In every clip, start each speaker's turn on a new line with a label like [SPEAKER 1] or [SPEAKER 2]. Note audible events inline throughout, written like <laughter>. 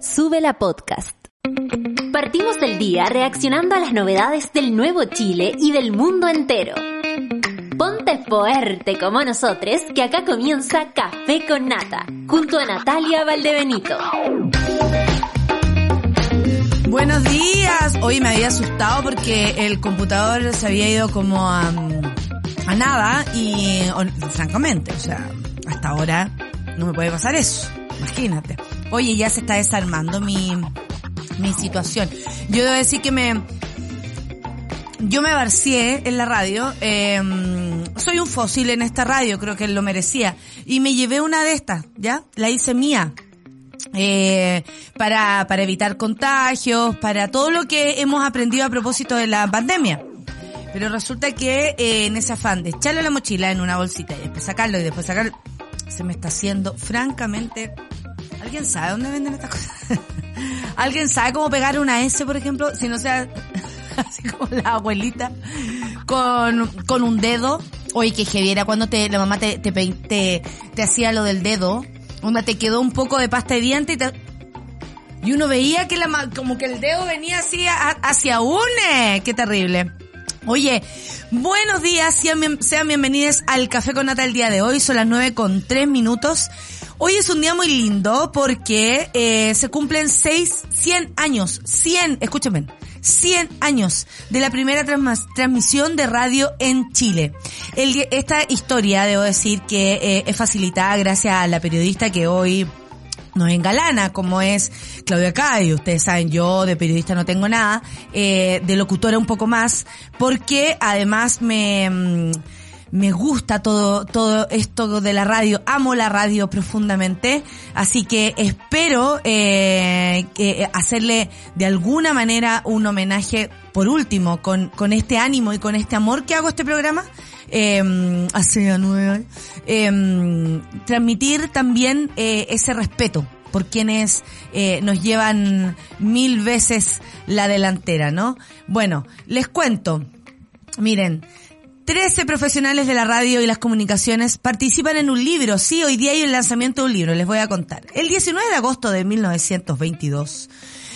[SPEAKER 1] Sube la podcast. Partimos el día reaccionando a las novedades del nuevo Chile y del mundo entero. Ponte fuerte como nosotros, que acá comienza Café con Nata, junto a Natalia Valdebenito.
[SPEAKER 2] Buenos días. Hoy me había asustado porque el computador se había ido como a, a nada y francamente, o sea, hasta ahora no me puede pasar eso. Imagínate. Oye, ya se está desarmando mi, mi situación. Yo debo decir que me, yo me barcié en la radio, eh, soy un fósil en esta radio, creo que lo merecía, y me llevé una de estas, ¿ya? La hice mía. Eh, para, para evitar contagios, para todo lo que hemos aprendido a propósito de la pandemia. Pero resulta que eh, en ese afán de echarle la mochila en una bolsita y después sacarlo y después sacarlo, se me está haciendo francamente... ¿Alguien sabe dónde venden estas cosas? <laughs> ¿Alguien sabe cómo pegar una S, por ejemplo? Si no sea <laughs> así como la abuelita, con, con un dedo. Oye, que heavy cuando te, la mamá te, te, te, hacía lo del dedo. Onda, te quedó un poco de pasta de diente y te, y uno veía que la, como que el dedo venía así hacia une. Qué terrible. Oye, buenos días, sean, sean bienvenidos al Café con Nata el día de hoy, son las nueve con tres minutos. Hoy es un día muy lindo porque eh, se cumplen seis, cien años, cien, escúchenme, 100 años de la primera transmisión de radio en Chile. El, esta historia, debo decir, que eh, es facilitada gracias a la periodista que hoy nos engalana, como es Claudia Cayo. Ustedes saben, yo de periodista no tengo nada, eh, de locutora un poco más, porque además me... Mm, me gusta todo, todo esto de la radio, amo la radio profundamente, así que espero eh, que hacerle de alguna manera un homenaje, por último, con, con este ánimo y con este amor que hago este programa, eh, hace nueve eh, transmitir también eh, ese respeto por quienes eh, nos llevan mil veces la delantera, ¿no? Bueno, les cuento. Miren, 13 profesionales de la radio y las comunicaciones participan en un libro. Sí, hoy día hay el lanzamiento de un libro, les voy a contar. El 19 de agosto de 1922,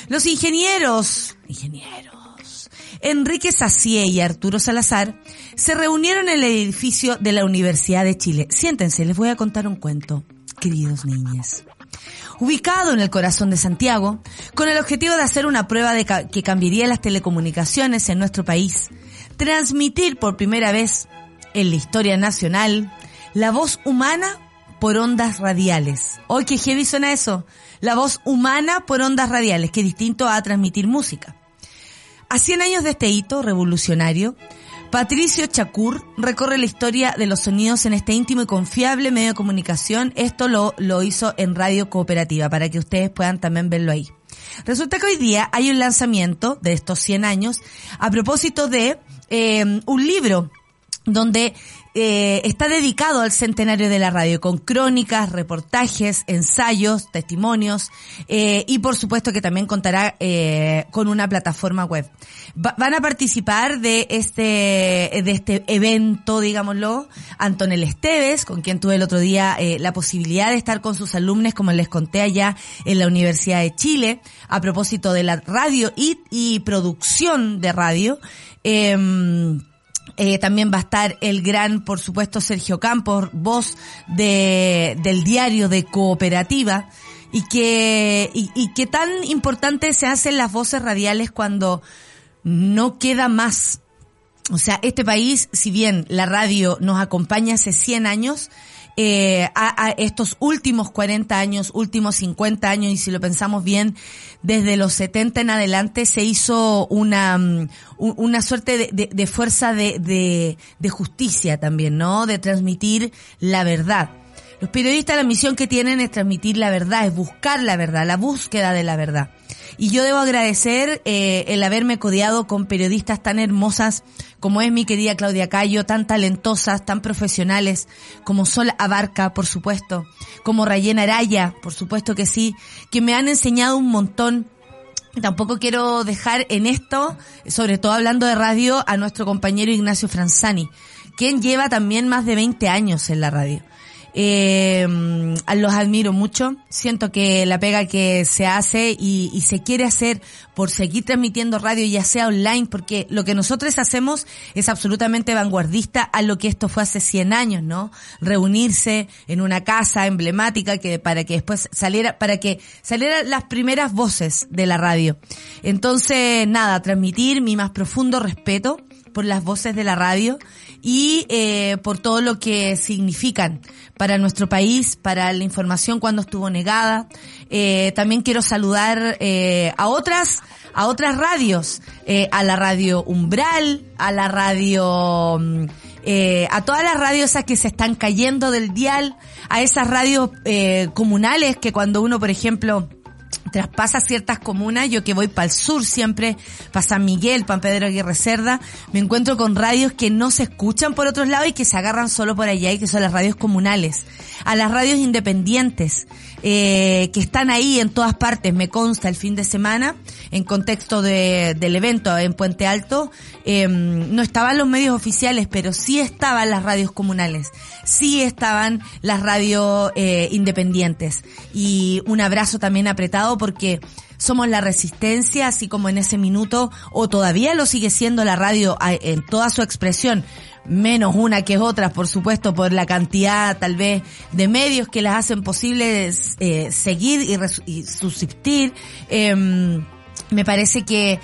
[SPEAKER 2] los ingenieros, ingenieros, Enrique Sacié y Arturo Salazar se reunieron en el edificio de la Universidad de Chile. Siéntense, les voy a contar un cuento, queridos niños ubicado en el corazón de Santiago, con el objetivo de hacer una prueba de que cambiaría las telecomunicaciones en nuestro país transmitir por primera vez en la historia nacional la voz humana por ondas radiales. Hoy qué heavy suena eso. La voz humana por ondas radiales, que es distinto a transmitir música. A 100 años de este hito revolucionario, Patricio Chacur recorre la historia de los sonidos en este íntimo y confiable medio de comunicación. Esto lo, lo hizo en Radio Cooperativa, para que ustedes puedan también verlo ahí. Resulta que hoy día hay un lanzamiento de estos 100 años a propósito de eh, un libro donde eh, está dedicado al centenario de la radio, con crónicas, reportajes, ensayos, testimonios eh, y por supuesto que también contará eh, con una plataforma web. van a participar de este de este evento, digámoslo, Antonel Esteves, con quien tuve el otro día la posibilidad de estar con sus alumnos, como les conté allá en la Universidad de Chile, a propósito de la radio y producción de radio. Eh, eh, también va a estar el gran, por supuesto, Sergio Campos, voz de, del diario de Cooperativa, y que, y, y que tan importante se hacen las voces radiales cuando no queda más. O sea, este país, si bien la radio nos acompaña hace 100 años, eh, a, a, estos últimos 40 años, últimos 50 años, y si lo pensamos bien, desde los 70 en adelante se hizo una, mm, una suerte de, fuerza de, de justicia también, ¿no? De transmitir la verdad. Los periodistas la misión que tienen es transmitir la verdad, es buscar la verdad, la búsqueda de la verdad. Y yo debo agradecer eh, el haberme codeado con periodistas tan hermosas como es mi querida Claudia Cayo, tan talentosas, tan profesionales, como Sol Abarca, por supuesto, como Rayena Araya, por supuesto que sí, que me han enseñado un montón. Tampoco quiero dejar en esto, sobre todo hablando de radio, a nuestro compañero Ignacio Franzani, quien lleva también más de 20 años en la radio. Eh, los admiro mucho. Siento que la pega que se hace y, y, se quiere hacer por seguir transmitiendo radio, ya sea online, porque lo que nosotros hacemos es absolutamente vanguardista a lo que esto fue hace 100 años, ¿no? Reunirse en una casa emblemática que para que después saliera, para que salieran las primeras voces de la radio. Entonces, nada, transmitir mi más profundo respeto por las voces de la radio y eh, por todo lo que significan para nuestro país, para la información cuando estuvo negada. Eh, también quiero saludar eh, a otras a otras radios, eh, a la radio Umbral, a la radio, mm, eh, a todas las radios esas que se están cayendo del dial, a esas radios eh, comunales que cuando uno, por ejemplo, traspasa ciertas comunas, yo que voy para el sur siempre, para San Miguel, para Pedro Aguirre Cerda, me encuentro con radios que no se escuchan por otros lados y que se agarran solo por allá y que son las radios comunales. A las radios independientes, eh, que están ahí en todas partes, me consta el fin de semana, en contexto de, del evento en Puente Alto, eh, no estaban los medios oficiales, pero sí estaban las radios comunales, sí estaban las radios eh, independientes. Y un abrazo también apretado porque somos la resistencia, así como en ese minuto, o todavía lo sigue siendo la radio en toda su expresión, menos una que otra, por supuesto, por la cantidad tal vez de medios que las hacen posible eh, seguir y, y subsistir. Eh, me parece que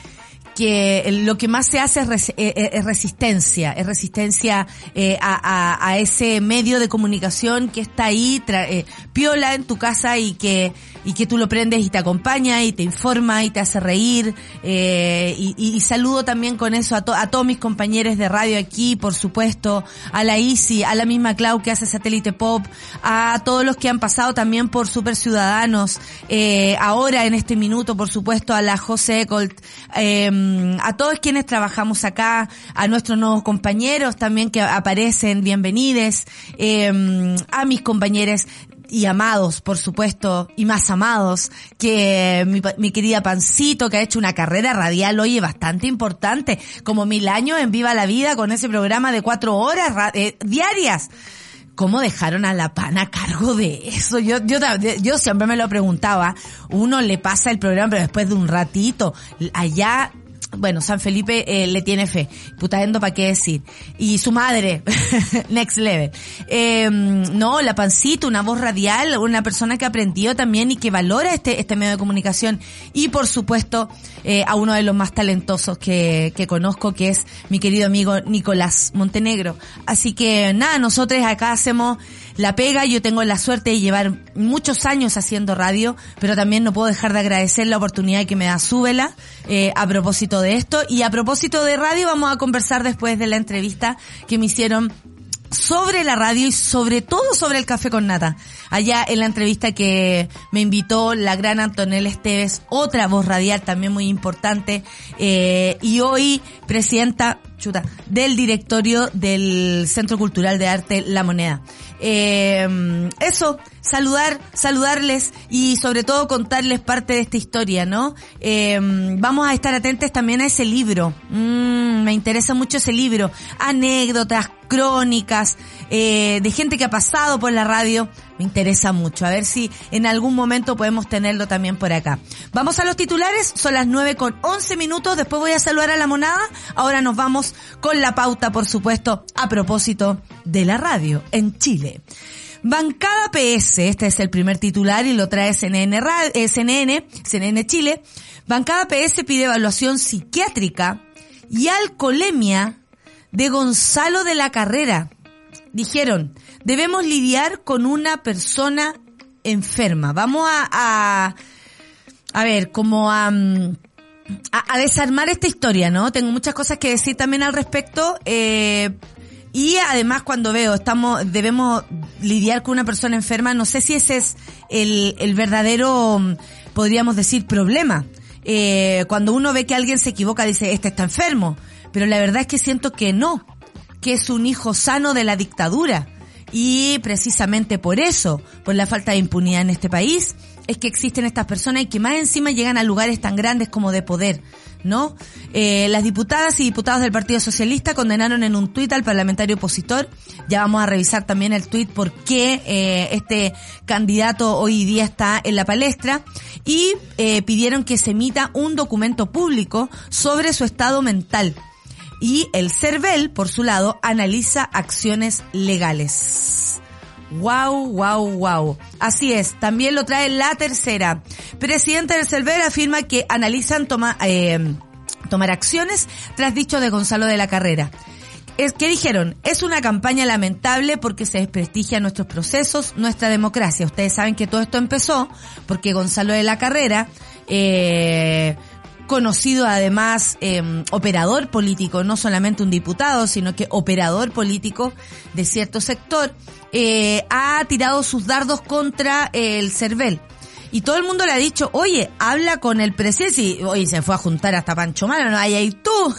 [SPEAKER 2] que lo que más se hace es, eh, es resistencia, es resistencia eh, a, ese medio de comunicación que está ahí, tra, eh, piola en tu casa y que y que tú lo prendes y te acompaña y te informa y te hace reír. Eh, y, y, saludo también con eso a, to, a, todos mis compañeros de radio aquí, por supuesto, a la Isi, a la misma Clau que hace Satélite Pop, a todos los que han pasado también por Super Ciudadanos, eh, ahora en este minuto, por supuesto, a la José Ecolt, eh, a todos quienes trabajamos acá, a nuestros nuevos compañeros también que aparecen, bienvenides, eh, a mis compañeros y amados, por supuesto, y más amados que mi, mi, querida Pancito, que ha hecho una carrera radial, oye, bastante importante, como mil años en Viva la Vida con ese programa de cuatro horas eh, diarias. ¿Cómo dejaron a la pana a cargo de eso? Yo, yo, yo siempre me lo preguntaba. Uno le pasa el programa, pero después de un ratito, allá bueno, San Felipe eh, le tiene fe. Putaendo para qué decir. Y su madre, <laughs> next level. Eh, no, la pancita, una voz radial, una persona que aprendió también y que valora este, este medio de comunicación. Y por supuesto, eh, a uno de los más talentosos que, que conozco, que es mi querido amigo Nicolás Montenegro. Así que nada, nosotros acá hacemos la pega. Yo tengo la suerte de llevar muchos años haciendo radio, pero también no puedo dejar de agradecer la oportunidad que me da Súbela eh, a propósito de esto. Y a propósito de radio, vamos a conversar después de la entrevista que me hicieron sobre la radio y sobre todo sobre el café con nata. Allá en la entrevista que me invitó la gran Antonella Esteves, otra voz radial también muy importante, eh, y hoy presidenta chuta, del directorio del Centro Cultural de Arte La Moneda. Eh, eso, saludar, saludarles y sobre todo contarles parte de esta historia, ¿no? Eh, vamos a estar atentos también a ese libro. Mm, me interesa mucho ese libro. Anécdotas, crónicas, eh, de gente que ha pasado por la radio. Me interesa mucho. A ver si en algún momento podemos tenerlo también por acá. Vamos a los titulares. Son las 9 con 11 minutos. Después voy a saludar a la monada. Ahora nos vamos con la pauta, por supuesto, a propósito de la radio en Chile. Bancada PS, este es el primer titular y lo trae CNN, eh, CNN, CNN Chile. Bancada PS pide evaluación psiquiátrica y alcoholemia de Gonzalo de la Carrera. Dijeron, debemos lidiar con una persona enferma. Vamos a, a, a ver, como a, a, a, desarmar esta historia, ¿no? Tengo muchas cosas que decir también al respecto. Eh, y además cuando veo, estamos, debemos lidiar con una persona enferma, no sé si ese es el, el verdadero, podríamos decir, problema. Eh, cuando uno ve que alguien se equivoca, dice, este está enfermo. Pero la verdad es que siento que no, que es un hijo sano de la dictadura. Y precisamente por eso, por la falta de impunidad en este país, es que existen estas personas y que más encima llegan a lugares tan grandes como de poder. ¿no? Eh, las diputadas y diputados del Partido Socialista condenaron en un tuit al parlamentario opositor. Ya vamos a revisar también el tuit por qué eh, este candidato hoy día está en la palestra. Y eh, pidieron que se emita un documento público sobre su estado mental. Y el CERVEL, por su lado, analiza acciones legales. Wow, wow, wow. Así es, también lo trae la tercera. Presidente del CERVEL afirma que analizan toma, eh, tomar acciones tras dicho de Gonzalo de la Carrera. Es, ¿Qué dijeron? Es una campaña lamentable porque se desprestigia nuestros procesos, nuestra democracia. Ustedes saben que todo esto empezó porque Gonzalo de la Carrera, eh, conocido además eh, operador político, no solamente un diputado, sino que operador político de cierto sector, eh, ha tirado sus dardos contra el CERVEL. Y todo el mundo le ha dicho, oye, habla con el presidente. Y, oye, se fue a juntar hasta Pancho Mano, no hay ahí tú.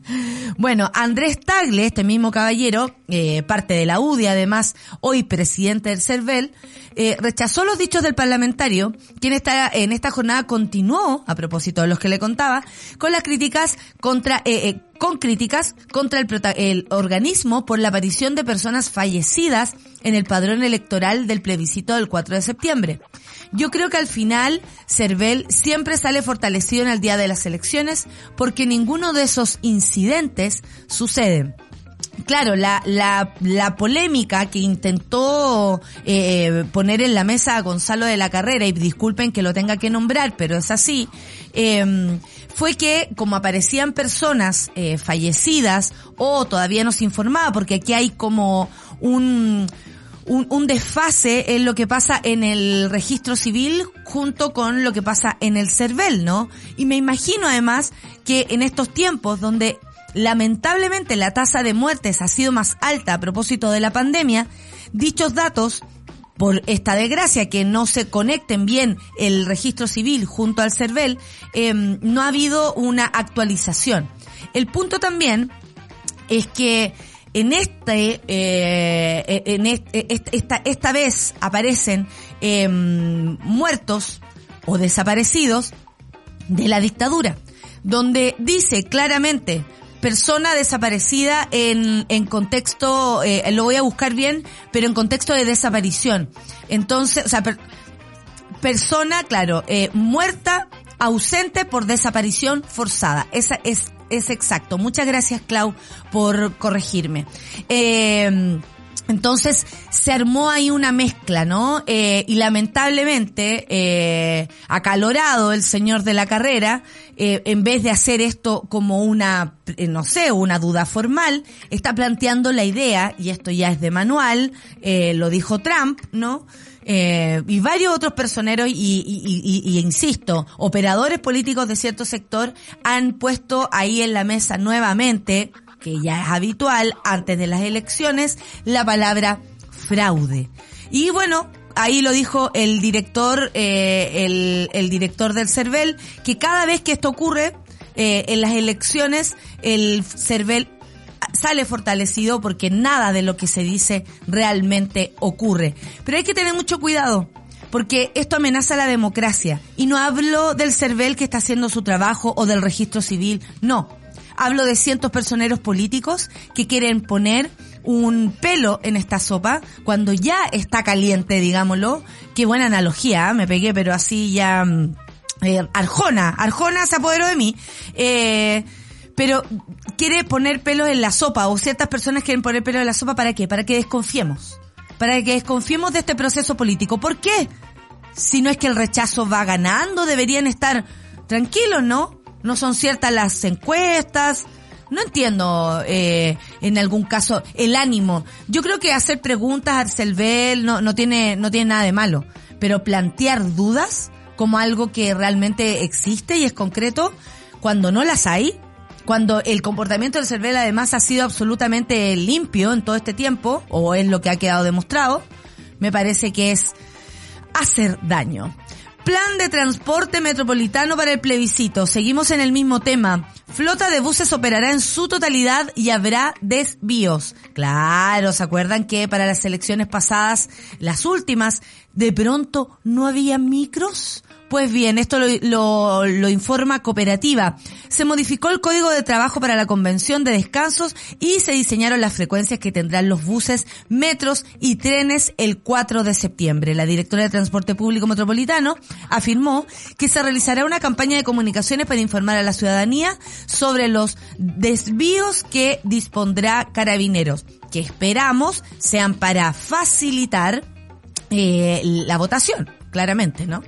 [SPEAKER 2] <laughs> bueno, Andrés Tagle, este mismo caballero, eh, parte de la UDI, además, hoy presidente del CERVEL, eh, rechazó los dichos del parlamentario, quien está en esta jornada continuó, a propósito de los que le contaba, con las críticas contra, eh, eh, con críticas contra el, el organismo por la aparición de personas fallecidas en el padrón electoral del plebiscito del 4 de septiembre. Yo creo que al final Cervel siempre sale fortalecido en el día de las elecciones porque ninguno de esos incidentes sucede. Claro, la, la, la polémica que intentó eh, poner en la mesa a Gonzalo de la Carrera, y disculpen que lo tenga que nombrar, pero es así, eh, fue que como aparecían personas eh, fallecidas o todavía no se informaba, porque aquí hay como un, un, un, desfase en lo que pasa en el registro civil junto con lo que pasa en el CERVEL, ¿no? Y me imagino además que en estos tiempos donde lamentablemente la tasa de muertes ha sido más alta a propósito de la pandemia, dichos datos por esta desgracia que no se conecten bien el registro civil junto al CERVEL, eh, no ha habido una actualización. El punto también es que en este, eh, en este, esta, esta vez aparecen eh, muertos o desaparecidos de la dictadura, donde dice claramente persona desaparecida en, en contexto, eh, lo voy a buscar bien, pero en contexto de desaparición. Entonces, o sea, per, persona, claro, eh, muerta, ausente por desaparición forzada. Esa es, es exacto. Muchas gracias, Clau, por corregirme. Eh, entonces se armó ahí una mezcla, ¿no? Eh, y lamentablemente, eh, acalorado el señor de la carrera, eh, en vez de hacer esto como una, eh, no sé, una duda formal, está planteando la idea, y esto ya es de manual, eh, lo dijo Trump, ¿no? Eh, y varios otros personeros y, y, y, y, insisto, operadores políticos de cierto sector han puesto ahí en la mesa nuevamente que ya es habitual antes de las elecciones, la palabra fraude. Y bueno, ahí lo dijo el director, eh, el, el, director del CERVEL, que cada vez que esto ocurre eh, en las elecciones, el CERVEL sale fortalecido porque nada de lo que se dice realmente ocurre. Pero hay que tener mucho cuidado porque esto amenaza la democracia. Y no hablo del CERVEL que está haciendo su trabajo o del registro civil, no. Hablo de cientos personeros políticos que quieren poner un pelo en esta sopa cuando ya está caliente, digámoslo. Qué buena analogía, ¿eh? me pegué, pero así ya... Eh, Arjona, Arjona se apoderó de mí. Eh, pero quiere poner pelos en la sopa o ciertas personas quieren poner pelos en la sopa para qué? Para que desconfiemos. Para que desconfiemos de este proceso político. ¿Por qué? Si no es que el rechazo va ganando, deberían estar tranquilos, ¿no? No son ciertas las encuestas. No entiendo, eh, en algún caso, el ánimo. Yo creo que hacer preguntas a Arcelbel no, no tiene, no tiene nada de malo. Pero plantear dudas como algo que realmente existe y es concreto, cuando no las hay, cuando el comportamiento del CERVEL además ha sido absolutamente limpio en todo este tiempo, o es lo que ha quedado demostrado, me parece que es hacer daño. Plan de transporte metropolitano para el plebiscito. Seguimos en el mismo tema. Flota de buses operará en su totalidad y habrá desvíos. Claro, ¿se acuerdan que para las elecciones pasadas, las últimas, de pronto no había micros? Pues bien, esto lo, lo, lo, informa Cooperativa. Se modificó el código de trabajo para la convención de descansos y se diseñaron las frecuencias que tendrán los buses, metros y trenes el 4 de septiembre. La directora de Transporte Público Metropolitano afirmó que se realizará una campaña de comunicaciones para informar a la ciudadanía sobre los desvíos que dispondrá Carabineros, que esperamos sean para facilitar eh, la votación, claramente, ¿no?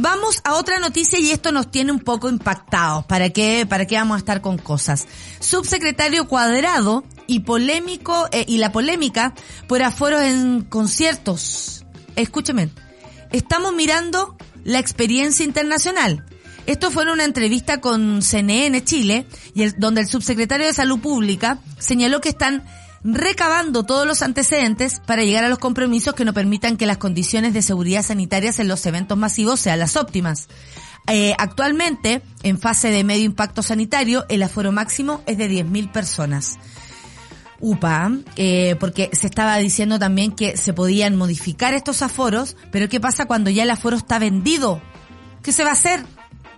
[SPEAKER 2] Vamos a otra noticia y esto nos tiene un poco impactados. ¿Para qué, para qué vamos a estar con cosas? Subsecretario Cuadrado y polémico, eh, y la polémica por aforos en conciertos. Escúcheme. Estamos mirando la experiencia internacional. Esto fue en una entrevista con CNN Chile, y el, donde el subsecretario de Salud Pública señaló que están recabando todos los antecedentes para llegar a los compromisos que no permitan que las condiciones de seguridad sanitarias en los eventos masivos sean las óptimas. Eh, actualmente, en fase de medio impacto sanitario, el aforo máximo es de 10.000 personas. UPA, eh, porque se estaba diciendo también que se podían modificar estos aforos, pero ¿qué pasa cuando ya el aforo está vendido? ¿Qué se va a hacer?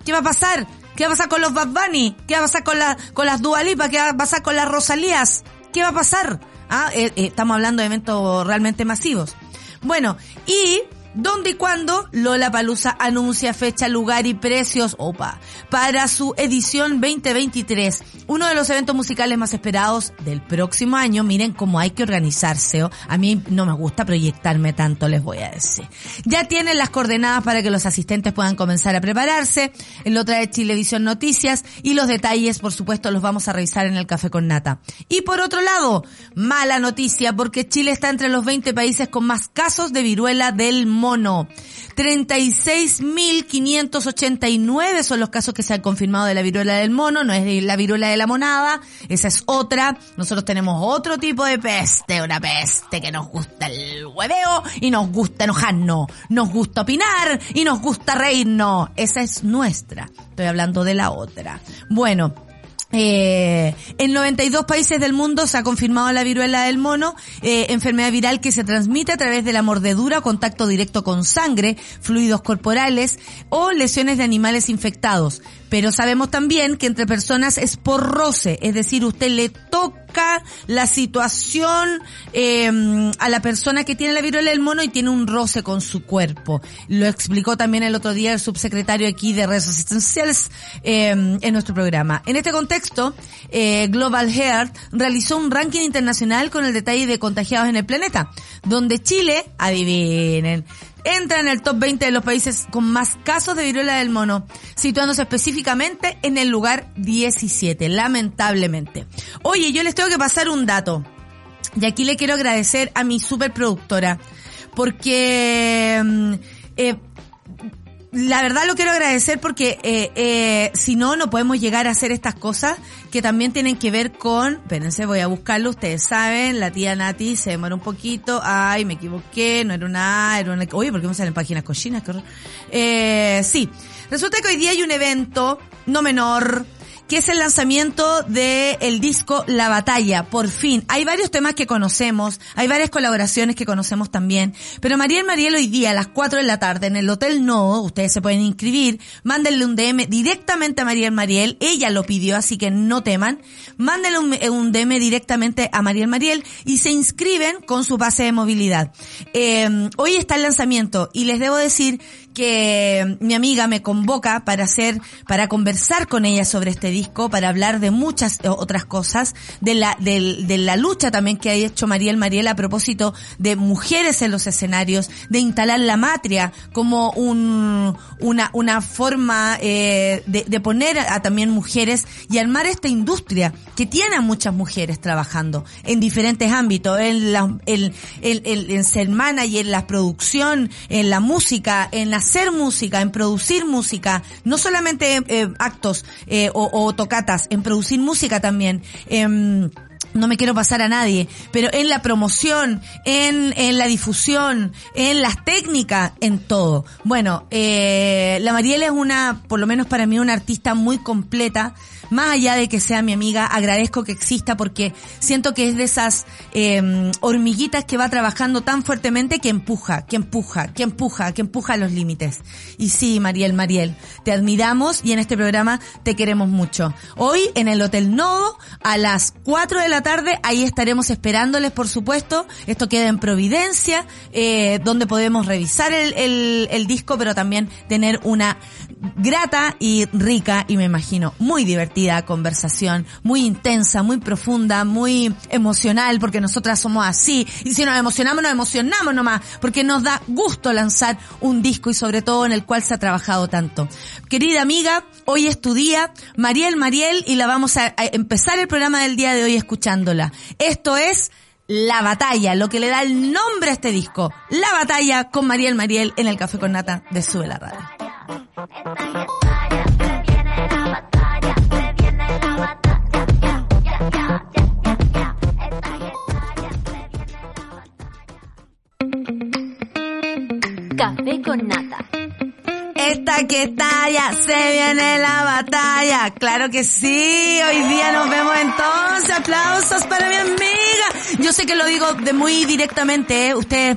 [SPEAKER 2] ¿Qué va a pasar? ¿Qué va a pasar con los Bad Bunny? ¿Qué va a pasar con, la, con las Dualipa? ¿Qué va a pasar con las Rosalías? ¿Qué va a pasar? Ah, eh, eh, estamos hablando de eventos realmente masivos. Bueno, y ¿Dónde y cuándo? Lola Palusa anuncia fecha, lugar y precios, opa, para su edición 2023. Uno de los eventos musicales más esperados del próximo año. Miren cómo hay que organizarse. ¿oh? A mí no me gusta proyectarme tanto, les voy a decir. Ya tienen las coordenadas para que los asistentes puedan comenzar a prepararse. Otra de Chilevisión Noticias. Y los detalles, por supuesto, los vamos a revisar en el Café con Nata. Y por otro lado, mala noticia porque Chile está entre los 20 países con más casos de viruela del mono. 36.589 son los casos que se han confirmado de la viruela del mono, no es la viruela de la monada, esa es otra. Nosotros tenemos otro tipo de peste, una peste que nos gusta el hueveo y nos gusta enojarnos, nos gusta opinar y nos gusta reírnos. Esa es nuestra. Estoy hablando de la otra. Bueno, eh, en 92 países del mundo se ha confirmado la viruela del mono, eh, enfermedad viral que se transmite a través de la mordedura, contacto directo con sangre, fluidos corporales o lesiones de animales infectados. Pero sabemos también que entre personas es por roce, es decir, usted le toca la situación eh, a la persona que tiene la viruela del mono y tiene un roce con su cuerpo. Lo explicó también el otro día el subsecretario aquí de redes asistenciales eh, en nuestro programa. En este contexto, eh, Global Health realizó un ranking internacional con el detalle de contagiados en el planeta, donde Chile, adivinen, entra en el top 20 de los países con más casos de viruela del mono, situándose específicamente en el lugar 17, lamentablemente. Oye, yo les tengo que pasar un dato. Y aquí le quiero agradecer a mi superproductora, porque mm, eh, la verdad lo quiero agradecer porque eh, eh, si no, no podemos llegar a hacer estas cosas que también tienen que ver con, espérense, voy a buscarlo, ustedes saben, la tía Nati se demora un poquito, ay, me equivoqué, no era una A, era una... Oye, ¿por qué me salen páginas cochinas? Eh, sí, resulta que hoy día hay un evento, no menor, que es el lanzamiento del el disco La Batalla, por fin. Hay varios temas que conocemos, hay varias colaboraciones que conocemos también, pero Mariel Mariel hoy día a las 4 de la tarde en el Hotel No, ustedes se pueden inscribir, mándenle un DM directamente a Mariel Mariel, ella lo pidió, así que no teman, mándenle un, un DM directamente a Mariel Mariel y se inscriben con su base de movilidad. Eh, hoy está el lanzamiento y les debo decir que mi amiga me convoca para hacer, para conversar con ella sobre este disco, para hablar de muchas otras cosas, de la, de, de la lucha también que ha hecho Mariel Mariel a propósito de mujeres en los escenarios, de instalar la matria como un, una, una forma eh, de, de poner a, también mujeres y armar esta industria que tiene a muchas mujeres trabajando en diferentes ámbitos, en la, en, en, en, en ser manager, en la producción, en la música, en la hacer música, en producir música, no solamente eh, actos eh, o, tocatas, en producir música también. Eh, no me quiero pasar a nadie, pero en la promoción, en, en la difusión, en las técnicas, en todo. Bueno, eh, la Mariela es una, por lo menos para mí, una artista muy completa más allá de que sea mi amiga, agradezco que exista porque siento que es de esas eh, hormiguitas que va trabajando tan fuertemente que empuja, que empuja, que empuja, que empuja los límites. Y sí, Mariel, Mariel, te admiramos y en este programa te queremos mucho. Hoy en el Hotel Nodo a las 4 de la tarde, ahí estaremos esperándoles, por supuesto. Esto queda en Providencia, eh, donde podemos revisar el, el, el disco, pero también tener una grata y rica y me imagino muy divertida conversación, muy intensa, muy profunda, muy emocional, porque nosotras somos así. Y si nos emocionamos, nos emocionamos nomás, porque nos da gusto lanzar un disco y sobre todo en el cual se ha trabajado tanto. Querida amiga, hoy es tu día, Mariel Mariel, y la vamos a, empezar el programa del día de hoy escuchándola. Esto es la Batalla, lo que le da el nombre a este disco. La Batalla con Mariel Mariel en el Café con Nata de Sube la Radio.
[SPEAKER 1] Café con Nata.
[SPEAKER 2] Esta que estalla, se viene la batalla. Claro que sí, hoy día nos vemos entonces. Aplausos para mi amiga. Yo sé que lo digo de muy directamente, ¿eh? ustedes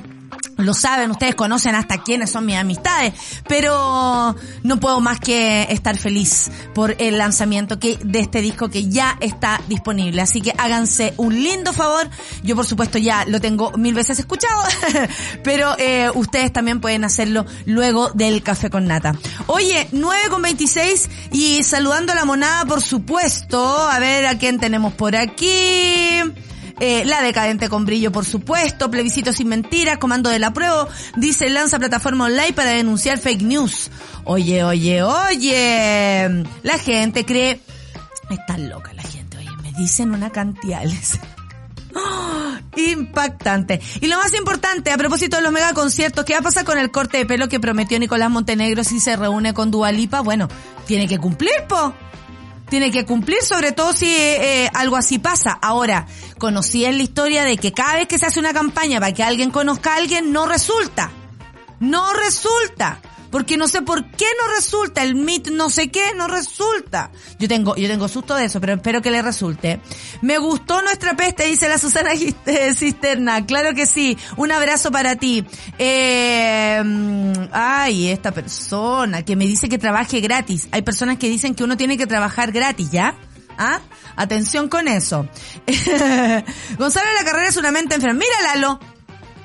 [SPEAKER 2] lo saben, ustedes conocen hasta quiénes son mis amistades, pero no puedo más que estar feliz por el lanzamiento que, de este disco que ya está disponible. Así que háganse un lindo favor. Yo por supuesto ya lo tengo mil veces escuchado, <laughs> pero eh, ustedes también pueden hacerlo luego del café con nata. Oye, 9 con 26 y saludando a la monada por supuesto. A ver a quién tenemos por aquí. Eh, la decadente con brillo, por supuesto, plebiscito sin mentiras, comando de la prueba, dice lanza plataforma online para denunciar fake news. Oye, oye, oye, la gente cree, está loca la gente, oye, me dicen una cantidad. les- ¡Oh! <laughs> Impactante. Y lo más importante, a propósito de los mega conciertos, ¿qué va a pasar con el corte de pelo que prometió Nicolás Montenegro si se reúne con Dualipa? Bueno, tiene que cumplir, po tiene que cumplir, sobre todo si eh, algo así pasa. Ahora, conocí en la historia de que cada vez que se hace una campaña para que alguien conozca a alguien, no resulta. No resulta. Porque no sé por qué no resulta, el mit no sé qué no resulta. Yo tengo, yo tengo susto de eso, pero espero que le resulte. Me gustó nuestra peste, dice la Susana <laughs> Cisterna. Claro que sí. Un abrazo para ti. Eh, ay, esta persona que me dice que trabaje gratis. Hay personas que dicen que uno tiene que trabajar gratis, ¿ya? ¿Ah? Atención con eso. <laughs> Gonzalo la Carrera es una mente enferma. Mira, Lalo.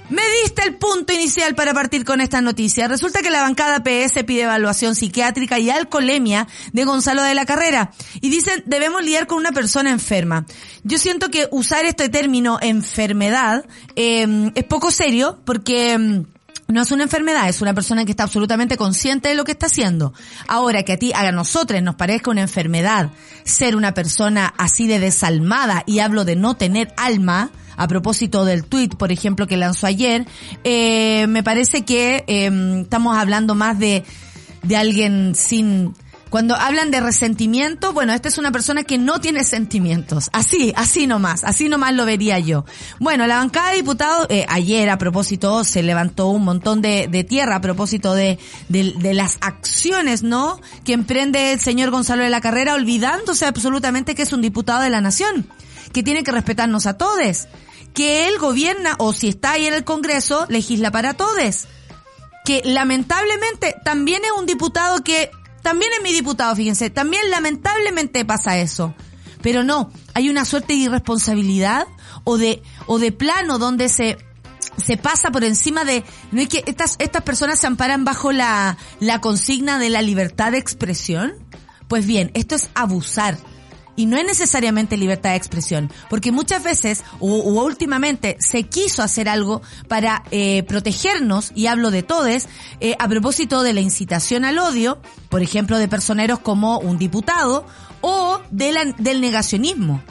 [SPEAKER 2] Me diste el punto inicial para partir con esta noticia. Resulta que la bancada PS pide evaluación psiquiátrica y alcoholemia de Gonzalo de la Carrera. Y dicen, debemos lidiar con una persona enferma. Yo siento que usar este término enfermedad eh, es poco serio porque... mm, no es una enfermedad, es una persona que está absolutamente consciente de lo que está haciendo. Ahora que a ti, a nosotros nos parezca una enfermedad ser una persona así de desalmada, y hablo de no tener alma, a propósito del tweet, por ejemplo, que lanzó ayer, eh, me parece que eh, estamos hablando más de, de alguien sin... Cuando hablan de resentimiento, bueno, esta es una persona que no tiene sentimientos. Así, así nomás, así nomás lo vería yo. Bueno, la bancada de diputados, eh, ayer a propósito, se levantó un montón de, de tierra a propósito de, de, de las acciones, ¿no? Que emprende el señor Gonzalo de la Carrera, olvidándose absolutamente que es un diputado de la nación, que tiene que respetarnos a todos, que él gobierna, o si está ahí en el Congreso, legisla para todos que lamentablemente también es un diputado que también es mi diputado, fíjense, también lamentablemente pasa eso. Pero no, hay una suerte de irresponsabilidad o de o de plano donde se se pasa por encima de no es que estas estas personas se amparan bajo la la consigna de la libertad de expresión. Pues bien, esto es abusar y no es necesariamente libertad de expresión, porque muchas veces o, últimamente se quiso hacer algo para eh, protegernos, y hablo de todes, eh, a propósito de la incitación al odio, por ejemplo, de personeros como un diputado, o del negacionismo.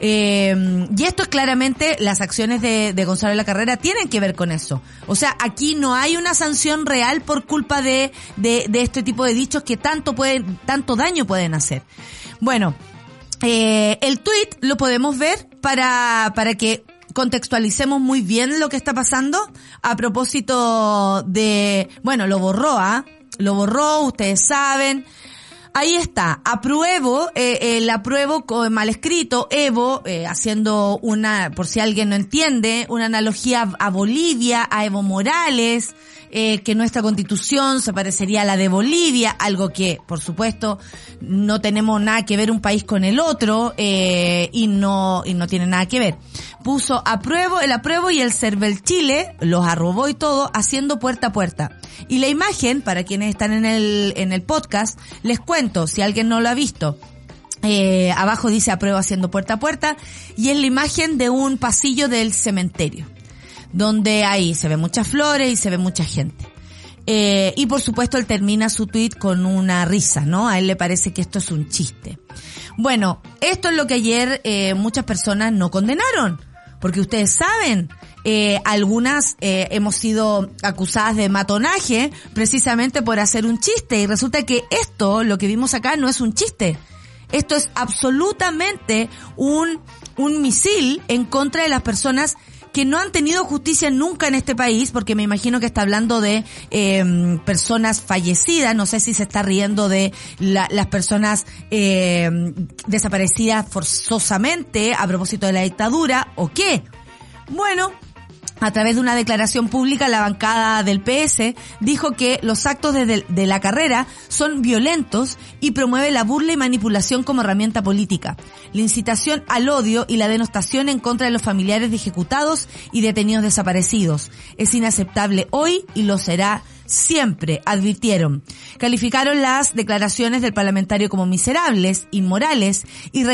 [SPEAKER 2] Eh, y esto es claramente, las acciones de, de Gonzalo de la Carrera tienen que ver con eso. O sea, aquí no hay una sanción real por culpa de, de, de este tipo de dichos que tanto pueden, tanto daño pueden hacer. Bueno, eh, el tweet lo podemos ver para, para que contextualicemos muy bien lo que está pasando a propósito de, bueno, lo borró, ¿ah? Lo borró, ustedes saben. Ahí está, apruebo, eh, el apruebo con mal escrito, Evo, eh, haciendo una, por si alguien no entiende, una analogía a Bolivia, a Evo Morales, eh, que nuestra constitución se parecería a la de Bolivia, algo que, por supuesto, no tenemos nada que ver un país con el otro eh, y no y no tiene nada que ver. Puso apruebo, el apruebo y el Cervel Chile, los arrobó y todo, haciendo puerta a puerta. Y la imagen, para quienes están en el, en el podcast, les cuento, si alguien no lo ha visto, eh, abajo dice apruebo haciendo puerta a puerta y es la imagen de un pasillo del cementerio donde ahí se ve muchas flores y se ve mucha gente. Eh, y por supuesto él termina su tweet con una risa, ¿no? A él le parece que esto es un chiste. Bueno, esto es lo que ayer eh, muchas personas no condenaron, porque ustedes saben, eh, algunas eh, hemos sido acusadas de matonaje precisamente por hacer un chiste y resulta que esto, lo que vimos acá, no es un chiste. Esto es absolutamente un, un misil en contra de las personas que no han tenido justicia nunca en este país, porque me imagino que está hablando de eh, personas fallecidas, no sé si se está riendo de la, las personas eh, desaparecidas forzosamente a propósito de la dictadura, o qué. Bueno, a través de una declaración pública, la bancada del PS dijo que los actos de, de, la carrera son violentos y promueve la burla y manipulación como herramienta política, la incitación al odio y la denostación en contra de los familiares de ejecutados y detenidos desaparecidos. Es inaceptable hoy y lo será siempre, advirtieron. Calificaron las declaraciones del parlamentario como miserables, inmorales y,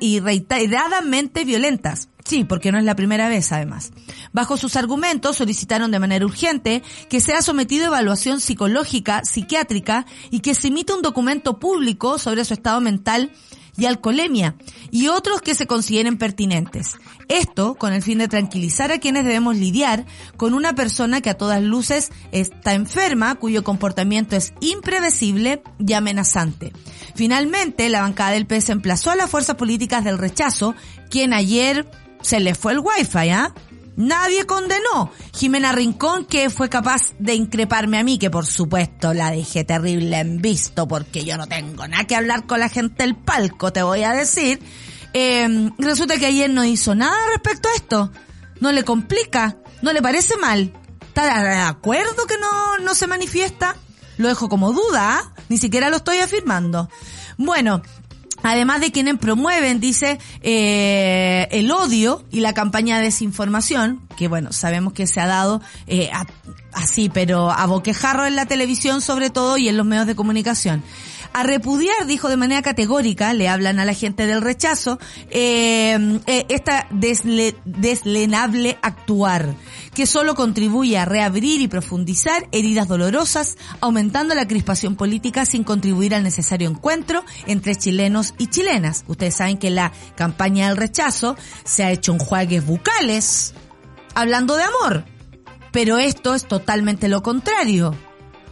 [SPEAKER 2] y reiteradamente violentas. Sí, porque no es la primera vez, además. Bajo sus argumentos, solicitaron de manera urgente que sea sometido a evaluación psicológica, psiquiátrica y que se emita un documento público sobre su estado mental y alcoholemia y otros que se consideren pertinentes. Esto con el fin de tranquilizar a quienes debemos lidiar con una persona que a todas luces está enferma, cuyo comportamiento es impredecible y amenazante. Finalmente, la bancada del PS emplazó a las fuerzas políticas del rechazo, quien ayer se le fue el wifi, ¿ah? Nadie condenó. Jimena Rincón, que fue capaz de increparme a mí, que por supuesto la dejé terrible en visto, porque yo no tengo nada que hablar con la gente del palco, te voy a decir. Eh, resulta que ayer no hizo nada respecto a esto. No le complica, no le parece mal. ¿Está de acuerdo que no, no se manifiesta? Lo dejo como duda, ¿ah? ni siquiera lo estoy afirmando. Bueno, Además de quienes promueven, dice, eh, el odio y la campaña de desinformación, que bueno, sabemos que se ha dado eh, a, así, pero a boquejarro en la televisión sobre todo y en los medios de comunicación a repudiar, dijo de manera categórica, le hablan a la gente del rechazo, eh, eh, esta desle, deslenable actuar, que solo contribuye a reabrir y profundizar heridas dolorosas, aumentando la crispación política sin contribuir al necesario encuentro entre chilenos y chilenas. Ustedes saben que la campaña del rechazo se ha hecho en juegues bucales, hablando de amor. Pero esto es totalmente lo contrario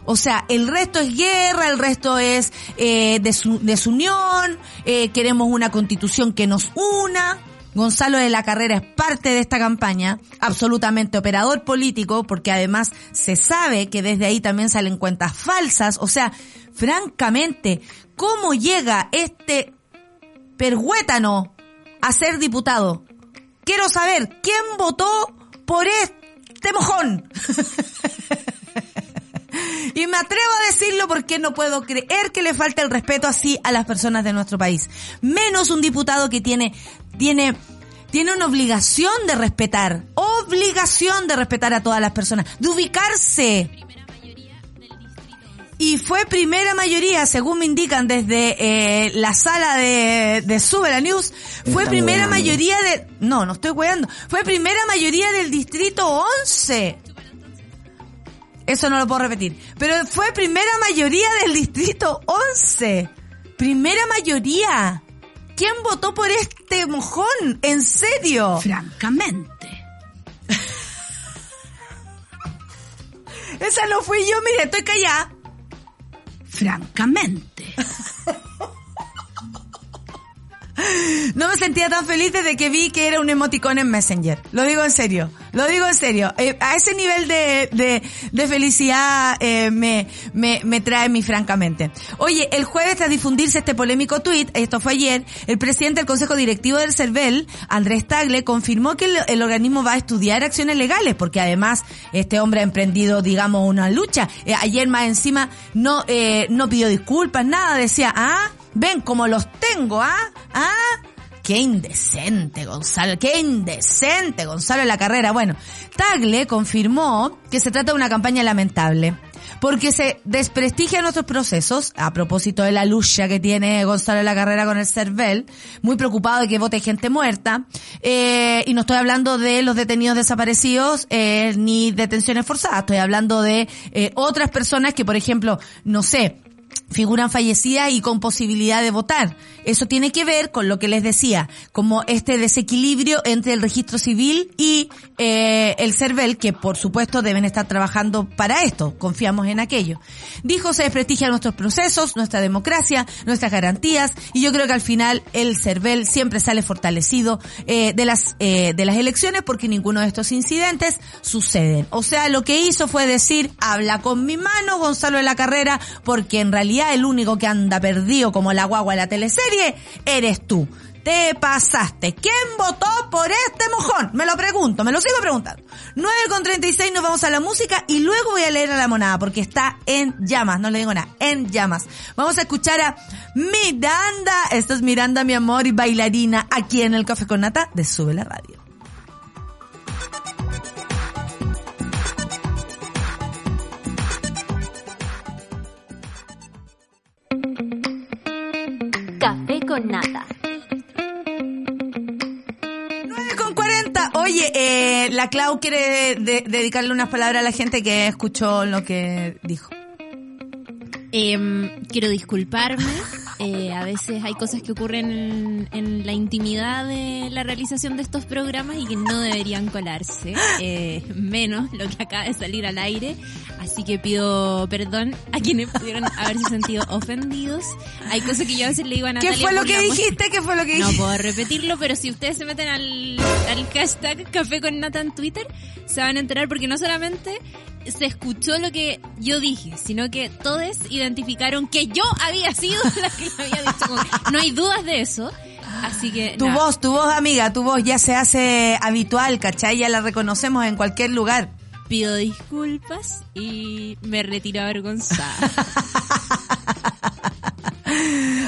[SPEAKER 2] o sea, el resto es guerra, el resto es eh, desu desunión, eh, queremos una constitución que nos una. Gonzalo de la Carrera es parte de esta campaña, absolutamente operador político, porque además se sabe que desde ahí también salen cuentas falsas. O sea, francamente, ¿cómo llega este perhuétano a ser diputado? Quiero saber quién votó por este mojón. <laughs> Y me atrevo a decirlo porque no puedo creer que le falte el respeto así a las personas de nuestro país. Menos un diputado que tiene, tiene, tiene una obligación de respetar, obligación de respetar a todas las personas, de ubicarse. Y fue primera mayoría, según me indican desde eh, la sala de, de Sube News, fue primera mayoría de... No, no estoy weando. Fue primera mayoría del distrito 11. Eso no lo puedo repetir. Pero fue primera mayoría del distrito 11. Primera mayoría. ¿Quién votó por este mojón? ¿En serio?
[SPEAKER 3] Francamente.
[SPEAKER 2] Esa no fui yo, mire, estoy callada.
[SPEAKER 3] Francamente.
[SPEAKER 2] No me sentía tan feliz desde que vi que era un emoticón en Messenger. Lo digo en serio. Lo digo en serio. Eh, a ese nivel de, de, de felicidad eh, me, me, me trae mi francamente. Oye, el jueves tras difundirse este polémico tuit, esto fue ayer, el presidente del Consejo Directivo del CERVEL, Andrés Tagle, confirmó que el, el organismo va a estudiar acciones legales, porque además este hombre ha emprendido, digamos, una lucha. Eh, ayer más encima no, eh, no pidió disculpas, nada, decía, ah, ven como los tengo, ah, ah, Qué indecente, Gonzalo. Qué indecente, Gonzalo, en la carrera. Bueno, Tagle confirmó que se trata de una campaña lamentable. Porque se desprestigia nuestros procesos, a propósito de la lucha que tiene Gonzalo en la carrera con el CERVEL, muy preocupado de que vote gente muerta, eh, y no estoy hablando de los detenidos desaparecidos, eh, ni detenciones forzadas, estoy hablando de eh, otras personas que, por ejemplo, no sé, figuran fallecidas y con posibilidad de votar. Eso tiene que ver con lo que les decía, como este desequilibrio entre el registro civil y eh, el CERVEL, que por supuesto deben estar trabajando para esto, confiamos en aquello. Dijo, se desprestigia nuestros procesos, nuestra democracia, nuestras garantías, y yo creo que al final el CERVEL siempre sale fortalecido eh, de las eh, de las elecciones porque ninguno de estos incidentes suceden. O sea, lo que hizo fue decir, habla con mi mano, Gonzalo de la Carrera, porque en realidad el único que anda perdido como la guagua de la teleserie eres tú. Te pasaste. ¿Quién votó por este mojón? Me lo pregunto, me lo sigo preguntando. 9 con 36 nos vamos a la música y luego voy a leer a la monada porque está en llamas, no le digo nada, en llamas. Vamos a escuchar a Miranda, esto es Miranda mi amor y bailarina aquí en el Café con Nata de Sube la Radio.
[SPEAKER 1] Café con nata.
[SPEAKER 2] 9 con 40. Oye, eh, la Clau quiere de- dedicarle unas palabras a la gente que escuchó lo que dijo.
[SPEAKER 3] Em, quiero disculparme. Eh, a veces hay cosas que ocurren en, en la intimidad de la realización de estos programas y que no deberían colarse. eh, menos lo que acaba de salir al aire. Así que pido perdón a quienes pudieron haberse sentido ofendidos. Hay cosas que yo a veces le digo a Natalia.
[SPEAKER 2] ¿Qué fue lo que dijiste? ¿Qué fue lo que
[SPEAKER 3] No
[SPEAKER 2] dijiste?
[SPEAKER 3] puedo repetirlo, pero si ustedes se meten al, al hashtag Café con Nata en Twitter, se van a enterar porque no solamente se escuchó lo que yo dije, sino que todos identificaron que yo había sido la que <laughs> lo había dicho. Como que no hay dudas de eso. Así que...
[SPEAKER 2] Tu voz, tu voz, amiga, tu voz ya se hace habitual, ¿cachai? Ya la reconocemos en cualquier lugar.
[SPEAKER 3] Pido disculpas y me retiro avergonzada. <laughs>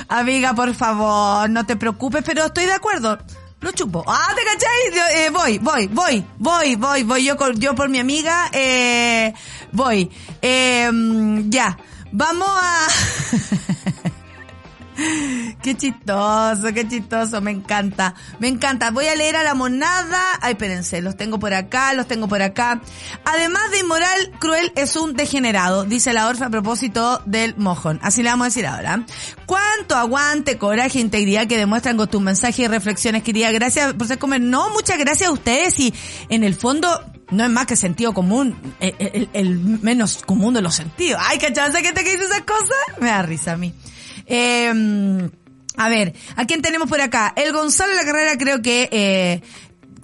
[SPEAKER 2] Amiga, por favor, no te preocupes, pero estoy de acuerdo. Lo chupo. Ah, ¿te cachai? Eh, voy, voy, voy, voy, voy, voy. Yo, yo por mi amiga, eh, voy. Eh, mm, ya. Vamos a... <laughs> <laughs> Qué chistoso, qué chistoso, me encanta, me encanta. Voy a leer a la monada. Ay, espérense, los tengo por acá, los tengo por acá. Además de inmoral, cruel es un degenerado, dice la Orfa a propósito del mojón. Así le vamos a decir ahora. Cuánto aguante, coraje, integridad que demuestran con tus mensajes y reflexiones, querida. Gracias por ser comer. No, muchas gracias a ustedes y en el fondo no es más que sentido común, el, el- el menos común de los sentidos. Ay, ¿cachai? ¿Esa gente que dice esas cosas? Me da risa a mí. Eh, a ver, ¿a quién tenemos por acá? El Gonzalo de la carrera creo que, eh,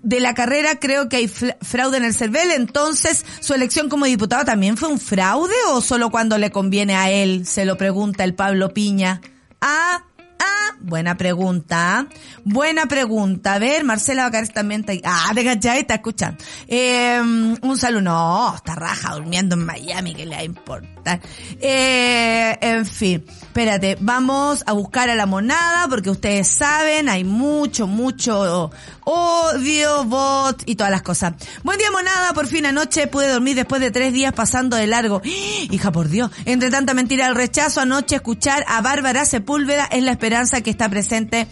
[SPEAKER 2] de la carrera creo que hay fraude en el CERVEL, entonces su elección como diputado también fue un fraude o solo cuando le conviene a él, se lo pregunta el Pablo Piña. Ah, ah, buena pregunta, buena pregunta. A ver, Marcela Bacares también está. Ah, te cachai, está escuchando. Eh, un saludo, no, está raja durmiendo en Miami, que le va Eh, en fin, espérate, vamos a buscar a la monada porque ustedes saben, hay mucho, mucho odio, bot y todas las cosas. Buen día monada, por fin anoche pude dormir después de tres días pasando de largo. <gasps> Hija por Dios, entre tanta mentira del rechazo anoche escuchar a Bárbara Sepúlveda es la esperanza que está presente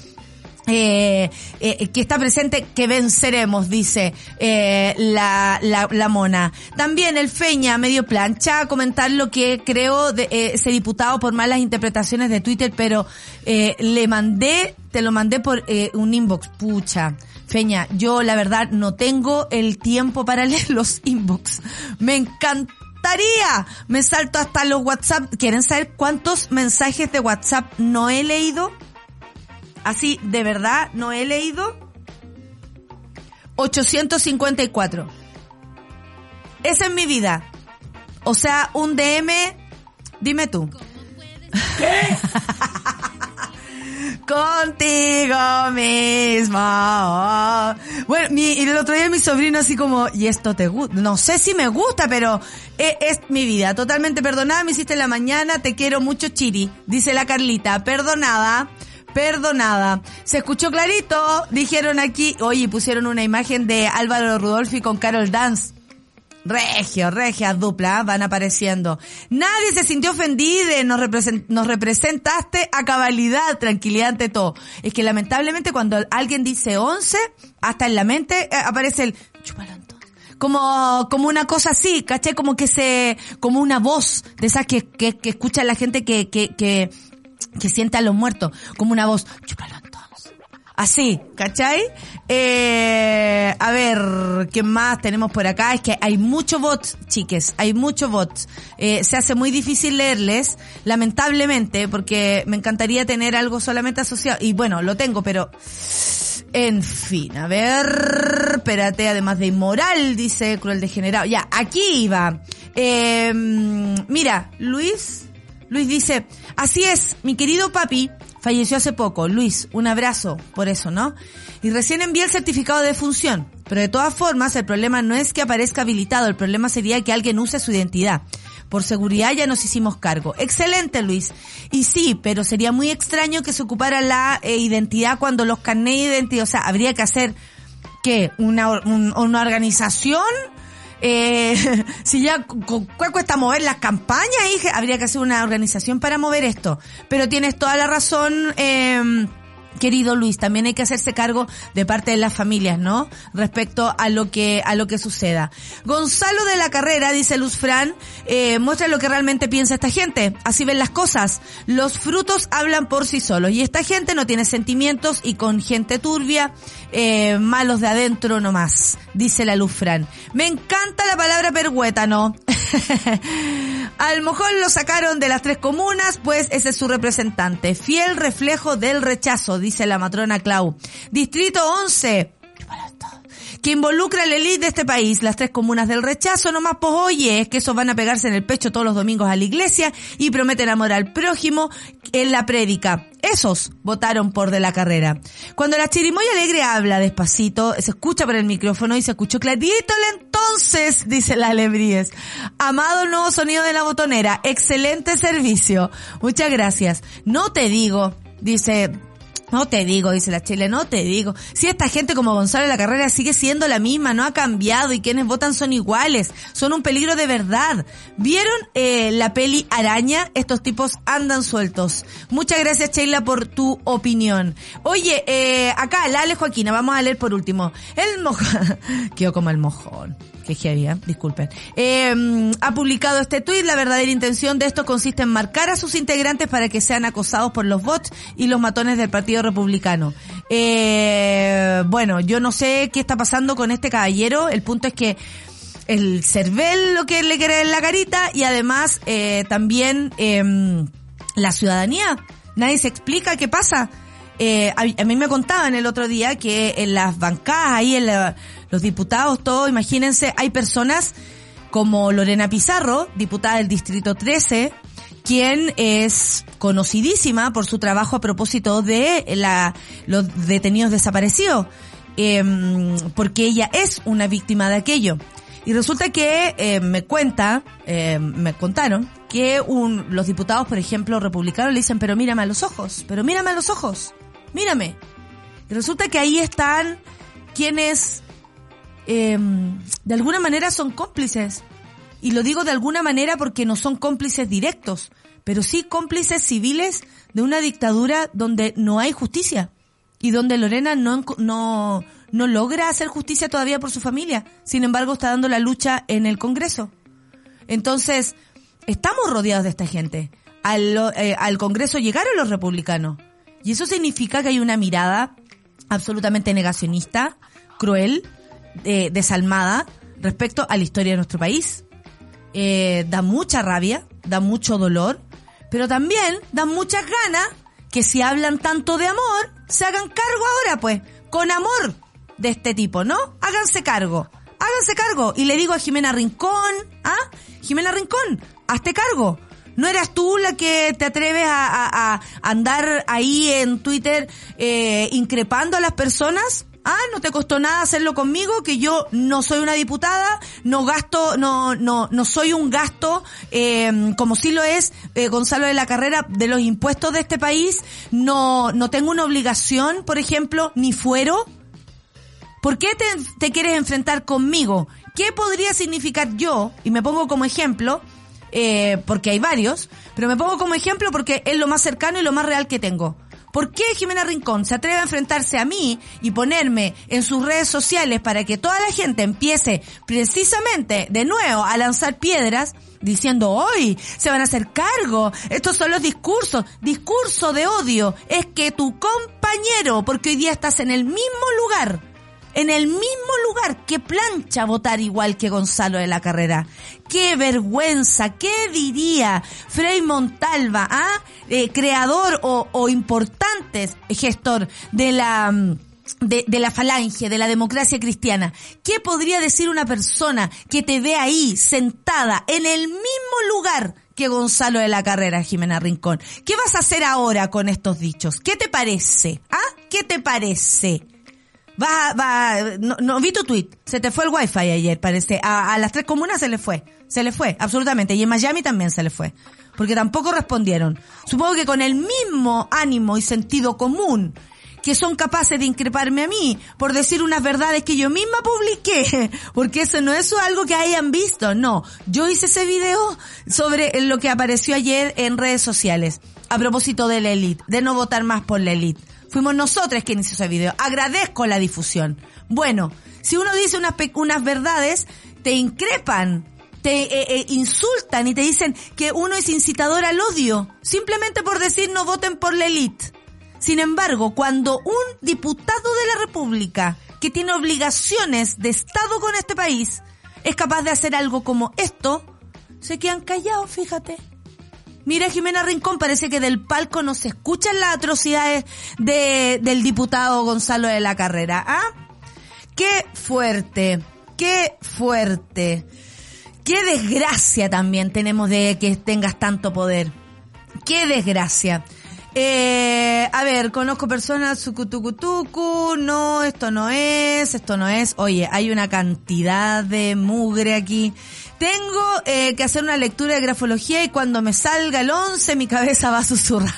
[SPEAKER 2] eh, eh, que está presente que venceremos, dice eh, la, la, la mona. También el Feña, medio plancha, comentar lo que creo de eh, ese diputado por malas interpretaciones de Twitter, pero eh, le mandé, te lo mandé por eh, un inbox, pucha. Feña, yo la verdad no tengo el tiempo para <laughs> leer los inbox. Me encantaría. Me salto hasta los WhatsApp. ¿Quieren saber cuántos mensajes de WhatsApp no he leído? Así, de verdad, no he leído. 854. Esa es mi vida. O sea, un DM, dime tú. ¿Qué? <laughs> Contigo mismo. Bueno, mi, el otro día mi sobrino así como, y esto te gusta, no sé si me gusta, pero es, es, mi vida. Totalmente perdonada, me hiciste en la mañana, te quiero mucho, Chiri. Dice la Carlita, perdonada. Perdonada. Se escuchó clarito, dijeron aquí, oye, pusieron una imagen de Álvaro Rudolfi con Carol Dance. Regio, regia, dupla, van apareciendo. Nadie se sintió ofendida, nos, nos representaste a cabalidad, tranquilidad ante todo. Es que lamentablemente cuando alguien dice 11, hasta en la mente eh, aparece el chúpalo. Como, como una cosa así, ¿caché? Como que se, como una voz de esas que, que, que escucha la gente que, que, que, que siente a los muertos. Como una voz, chúpalo entonces. Así, ¿cachai? Eh, a ver, ¿qué más tenemos por acá? Es que hay mucho bots, chiques, hay mucho bots. Eh, se hace muy difícil leerles, lamentablemente, porque me encantaría tener algo solamente asociado. Y bueno, lo tengo, pero... En fin, a ver, espérate, además de inmoral, dice Cruel Degenerado. Ya, aquí iba. Eh, mira, Luis, Luis dice, así es, mi querido papi, falleció hace poco. Luis, un abrazo por eso, ¿no? Y recién envié el certificado de función. Pero de todas formas, el problema no es que aparezca habilitado, el problema sería que alguien use su identidad. Por seguridad ya nos hicimos cargo. Excelente, Luis. Y sí, pero sería muy extraño que se ocupara la eh, identidad cuando los carnés de identidad, o sea, habría que hacer, ¿qué? Una, un, una organización eh, <laughs> si ya ¿cuál cuesta mover las campañas, hija? habría que hacer una organización para mover esto. Pero tienes toda la razón, eh, Querido Luis, también hay que hacerse cargo de parte de las familias, ¿no? Respecto a lo que a lo que suceda. Gonzalo de la Carrera dice Luz Fran, eh, muestra lo que realmente piensa esta gente. Así ven las cosas. Los frutos hablan por sí solos y esta gente no tiene sentimientos y con gente turbia, eh, malos de adentro nomás, dice la Luz Fran. Me encanta la palabra perhuétano. <laughs> Al mejor lo sacaron de las tres comunas, pues ese es su representante. Fiel reflejo del rechazo, dice la matrona Clau. Distrito 11 que involucra a la elite de este país, las tres comunas del rechazo, nomás pues oye, es que esos van a pegarse en el pecho todos los domingos a la iglesia y prometen amor al prójimo en la prédica. Esos votaron por de la carrera. Cuando la chirimoya alegre habla despacito, se escucha por el micrófono y se escuchó clarito entonces, dice la Alebríes. Amado nuevo sonido de la botonera, excelente servicio. Muchas gracias. No te digo, dice no te digo, dice la Chile, no te digo. Si esta gente como Gonzalo de la Carrera sigue siendo la misma, no ha cambiado y quienes votan son iguales, son un peligro de verdad. ¿Vieron eh, la peli Araña? Estos tipos andan sueltos. Muchas gracias Sheila por tu opinión. Oye, eh, acá, la Ale Joaquina, vamos a leer por último. El mojón, <laughs> quedó como el mojón disculpen, eh, ha publicado este tuit. La verdadera intención de esto consiste en marcar a sus integrantes para que sean acosados por los bots y los matones del Partido Republicano. Eh, bueno, yo no sé qué está pasando con este caballero. El punto es que el cervel lo que le quiere en la carita y además eh, también eh, la ciudadanía. Nadie se explica qué pasa. Eh, a, a, mí me contaban el otro día que en las bancadas, ahí en la, los diputados, todo, imagínense, hay personas como Lorena Pizarro, diputada del Distrito 13, quien es conocidísima por su trabajo a propósito de la, los detenidos desaparecidos, eh, porque ella es una víctima de aquello. Y resulta que eh, me cuenta, eh, me contaron, que un, los diputados, por ejemplo, republicanos, le dicen, pero mírame a los ojos, pero mírame a los ojos, mírame. Resulta que ahí están quienes eh, de alguna manera son cómplices. Y lo digo de alguna manera porque no son cómplices directos, pero sí cómplices civiles de una dictadura donde no hay justicia y donde Lorena no, no, no logra hacer justicia todavía por su familia. Sin embargo, está dando la lucha en el Congreso. Entonces, estamos rodeados de esta gente. Al, eh, al Congreso llegaron los republicanos. Y eso significa que hay una mirada absolutamente negacionista, cruel, eh, desalmada respecto a la historia de nuestro país. Eh, da mucha rabia, da mucho dolor, pero también da muchas ganas que si hablan tanto de amor, se hagan cargo ahora, pues, con amor de este tipo, ¿no? Háganse cargo. Háganse cargo. Y le digo a Jimena Rincón, ¿ah? Jimena Rincón, hazte cargo. ¿No eras tú la que te atreves a, andar ahí en Twitter eh, increpando a las personas? Ah, no te costó nada hacerlo conmigo, que yo no soy una diputada, no gasto, no, no, no soy un gasto, eh, como sí lo es eh, Gonzalo de la Carrera, de los impuestos de este país, no, no tengo una obligación, por ejemplo, ni fuero. ¿Por qué te, te quieres enfrentar conmigo? ¿Qué podría significar yo? Y me pongo como ejemplo, eh, porque hay varios, pero me pongo como ejemplo porque es lo más cercano y lo más real que tengo. ¿Por qué Jimena Rincón se atreve a enfrentarse a mí y ponerme en sus redes sociales para que toda la gente empiece precisamente de nuevo a lanzar piedras? diciendo hoy se van a hacer cargo. Estos son los discursos. Discurso de odio es que tu compañero, porque hoy día estás en el mismo lugar, en el mismo lugar que plancha votar igual que Gonzalo de la Carrera. ¡Qué vergüenza! ¿Qué diría Frei Montalva, ah? Eh, creador o, o importante gestor de la... Mm, de, de, la falange, de la democracia cristiana. ¿Qué podría decir una persona que te ve ahí sentada en el mismo lugar que Gonzalo de la Carrera, Jimena Rincón? ¿Qué vas a hacer ahora con estos dichos? ¿Qué te parece? ¿Ah? ¿Qué te parece? Va, va, no, no, vi tu tweet. Se te fue el wifi ayer, parece. A, las tres comunas se le fue. Se le fue, absolutamente. Y en Miami también se le fue. Porque tampoco respondieron. Supongo que con el mismo ánimo y sentido común que son capaces de increparme a mí por decir unas verdades que yo misma publiqué, <laughs> porque eso no es algo que hayan visto, no. Yo hice ese video sobre lo que apareció ayer en redes sociales, a propósito de la elite, de no votar más por la elite. Fuimos nosotros quienes hizo ese video. Agradezco la difusión. Bueno, si uno dice unas, unas verdades, te increpan, te eh, eh, insultan y te dicen que uno es incitador al odio, simplemente por decir no voten por la élite. Sin embargo, cuando un diputado de la República, que tiene obligaciones de Estado con este país, es capaz de hacer algo como esto, se quedan callados, fíjate. Mira, Jimena Rincón, parece que del palco no se escuchan las atrocidades de, del diputado Gonzalo de la Carrera. ¿Ah? Qué fuerte, qué fuerte. Qué desgracia también tenemos de que tengas tanto poder. Qué desgracia. Eh, a ver, conozco personas, sucutucutucu, no, esto no es, esto no es. Oye, hay una cantidad de mugre aquí. Tengo eh, que hacer una lectura de grafología y cuando me salga el 11 mi cabeza va a susurrar.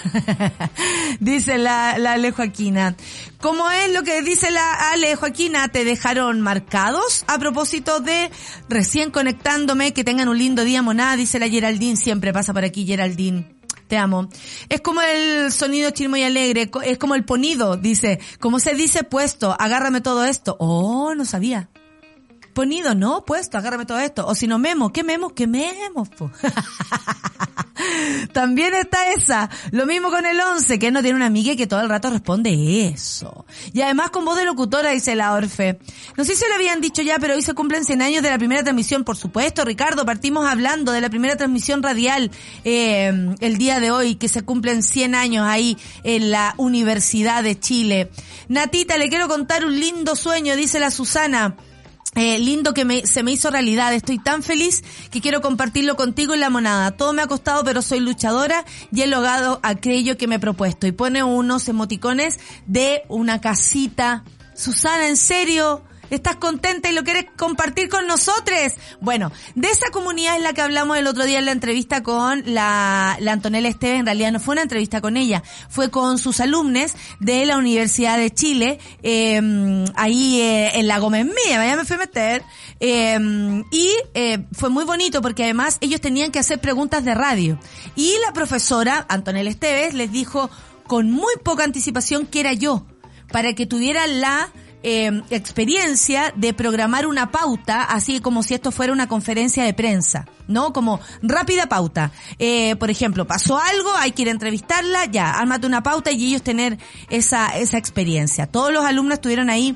[SPEAKER 2] <laughs> dice la, la Ale Joaquina. ¿Cómo es lo que dice la Ale Joaquina? ¿Te dejaron marcados? A propósito de recién conectándome, que tengan un lindo día, monada, dice la Geraldine. Siempre pasa por aquí Geraldine. Te amo. Es como el sonido chismo y alegre, es como el ponido, dice. Como se dice puesto, agárrame todo esto. Oh, no sabía. Ponido, no, puesto, agárrame todo esto. O si no, memo, ¿qué memo? ¿Qué memo? <laughs> También está esa. Lo mismo con el 11, que no tiene una amiga que todo el rato responde eso. Y además con voz de locutora, dice la Orfe. No sé si lo habían dicho ya, pero hoy se cumplen 100 años de la primera transmisión. Por supuesto, Ricardo, partimos hablando de la primera transmisión radial eh, el día de hoy, que se cumplen 100 años ahí en la Universidad de Chile. Natita, le quiero contar un lindo sueño, dice la Susana. Eh, lindo que me, se me hizo realidad. Estoy tan feliz que quiero compartirlo contigo en la monada. Todo me ha costado, pero soy luchadora y he logrado aquello que me he propuesto. Y pone unos emoticones de una casita. Susana, ¿en serio? ¿Estás contenta y lo quieres compartir con nosotros? Bueno, de esa comunidad es la que hablamos el otro día en la entrevista con la, la Antonella Esteves. En realidad no fue una entrevista con ella, fue con sus alumnos de la Universidad de Chile, eh, ahí eh, en la Gómez Mía, vaya me fui a meter. Eh, y eh, fue muy bonito porque además ellos tenían que hacer preguntas de radio. Y la profesora, Antonella Esteves, les dijo con muy poca anticipación que era yo, para que tuvieran la eh, experiencia de programar una pauta, así como si esto fuera una conferencia de prensa, ¿no? Como rápida pauta. Eh, por ejemplo, pasó algo, hay que ir a entrevistarla, ya, ármate una pauta y ellos tener esa, esa experiencia. Todos los alumnos estuvieron ahí